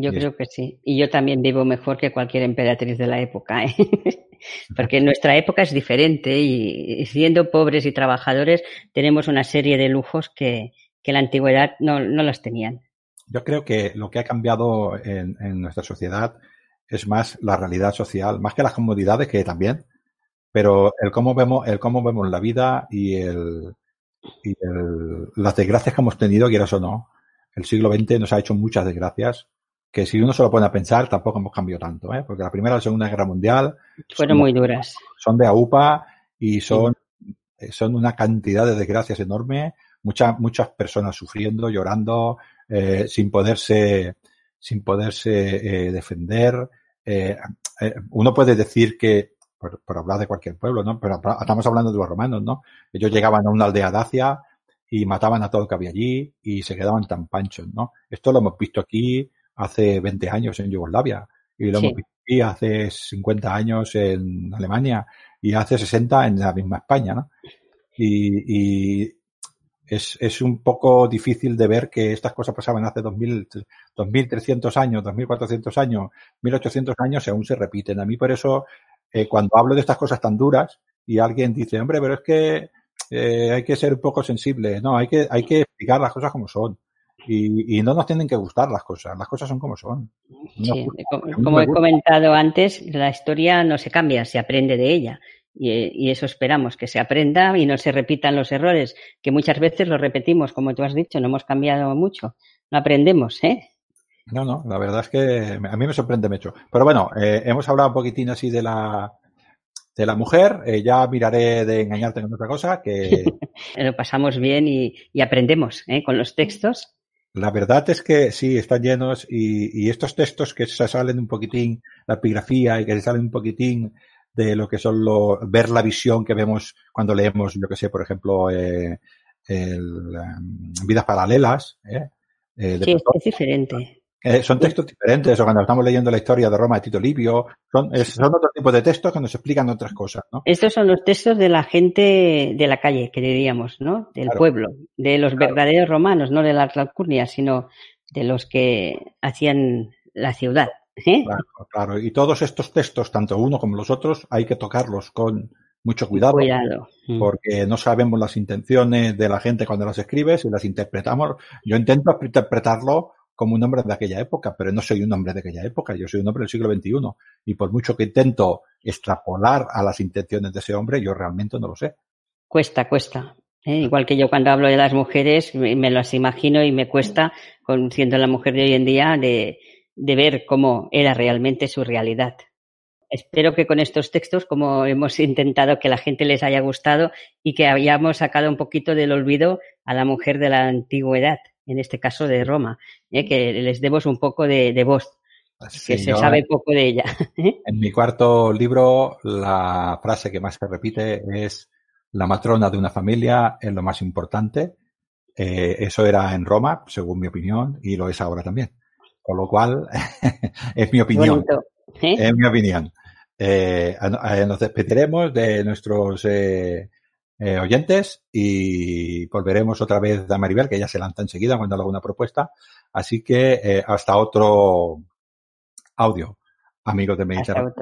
Yo creo que sí. Y yo también vivo mejor que cualquier emperatriz de la época, ¿eh? porque nuestra época es diferente y siendo pobres y trabajadores tenemos una serie de lujos que, que la antigüedad no, no los tenían. Yo creo que lo que ha cambiado en, en, nuestra sociedad es más la realidad social, más que las comodidades, que también, pero el cómo vemos, el cómo vemos la vida y el, y el, las desgracias que hemos tenido, quieras o no, el siglo XX nos ha hecho muchas desgracias que si uno se lo pone a pensar tampoco hemos cambiado tanto, ¿eh? porque la Primera y la Segunda Guerra Mundial fueron muy duras. Son de AUPA y son, sí. son una cantidad de desgracias enorme, muchas, muchas personas sufriendo, llorando, eh, sin poderse, sin poderse eh, defender. Eh, eh, uno puede decir que, por, por, hablar de cualquier pueblo, ¿no? Pero estamos hablando de los romanos, ¿no? Ellos llegaban a una aldea dacia y mataban a todo lo que había allí y se quedaban tan panchos, ¿no? Esto lo hemos visto aquí hace 20 años en Yugoslavia y lo sí. hemos visto aquí hace 50 años en Alemania y hace 60 en la misma España, ¿no? Y, y es, es, un poco difícil de ver que estas cosas pasaban hace 2000, 2300 años, 2400 años, 1800 años y aún se repiten. A mí por eso, eh, cuando hablo de estas cosas tan duras y alguien dice, hombre, pero es que eh, hay que ser un poco sensible, no, hay que, hay que explicar las cosas como son. Y, y, no nos tienen que gustar las cosas, las cosas son como son. No sí, como, como he comentado antes, la historia no se cambia, se aprende de ella. Y, y, eso esperamos, que se aprenda y no se repitan los errores, que muchas veces los repetimos, como tú has dicho, no hemos cambiado mucho, no aprendemos, ¿eh? No, no, la verdad es que a mí me sorprende mucho. Pero bueno, eh, hemos hablado un poquitín así de la, de la mujer, eh, ya miraré de engañarte con otra cosa que... Lo pasamos bien y, y aprendemos ¿eh? con los textos. La verdad es que sí, están llenos y, y, estos textos que se salen un poquitín, la epigrafía y que se salen un poquitín de lo que son lo, ver la visión que vemos cuando leemos, yo que sé, por ejemplo, eh, el, um, Vidas Paralelas. Eh, eh, de sí, es diferente. Eh, son textos diferentes, o cuando estamos leyendo la historia de Roma de Tito Livio, son, es, son otro tipo de textos que nos explican otras cosas, ¿no? Estos son los textos de la gente de la calle, que diríamos, ¿no? Del claro. pueblo, de los claro. verdaderos romanos, no de las alcurnias, sino de los que hacían la ciudad. ¿eh? Claro, claro. Y todos estos textos, tanto uno como los otros, hay que tocarlos con mucho cuidado, cuidado. Mm. porque no sabemos las intenciones de la gente cuando las escribes y las interpretamos. Yo intento interpretarlo como un hombre de aquella época, pero no soy un hombre de aquella época, yo soy un hombre del siglo XXI. Y por mucho que intento extrapolar a las intenciones de ese hombre, yo realmente no lo sé. Cuesta, cuesta. ¿eh? Igual que yo cuando hablo de las mujeres, me, me las imagino y me cuesta, con, siendo la mujer de hoy en día, de, de ver cómo era realmente su realidad. Espero que con estos textos, como hemos intentado que la gente les haya gustado y que hayamos sacado un poquito del olvido a la mujer de la antigüedad en este caso de Roma, ¿eh? que les demos un poco de, de voz, sí, que se sabe poco de ella. ¿eh? En mi cuarto libro, la frase que más se repite es la matrona de una familia es lo más importante. Eh, eso era en Roma, según mi opinión, y lo es ahora también. Con lo cual, es mi opinión. ¿eh? Es mi opinión. Eh, nos despediremos de nuestros eh, eh, oyentes y volveremos otra vez a Maribel, que ya se lanza enseguida cuando haga una propuesta. Así que eh, hasta otro audio, amigos de Mediterráneo.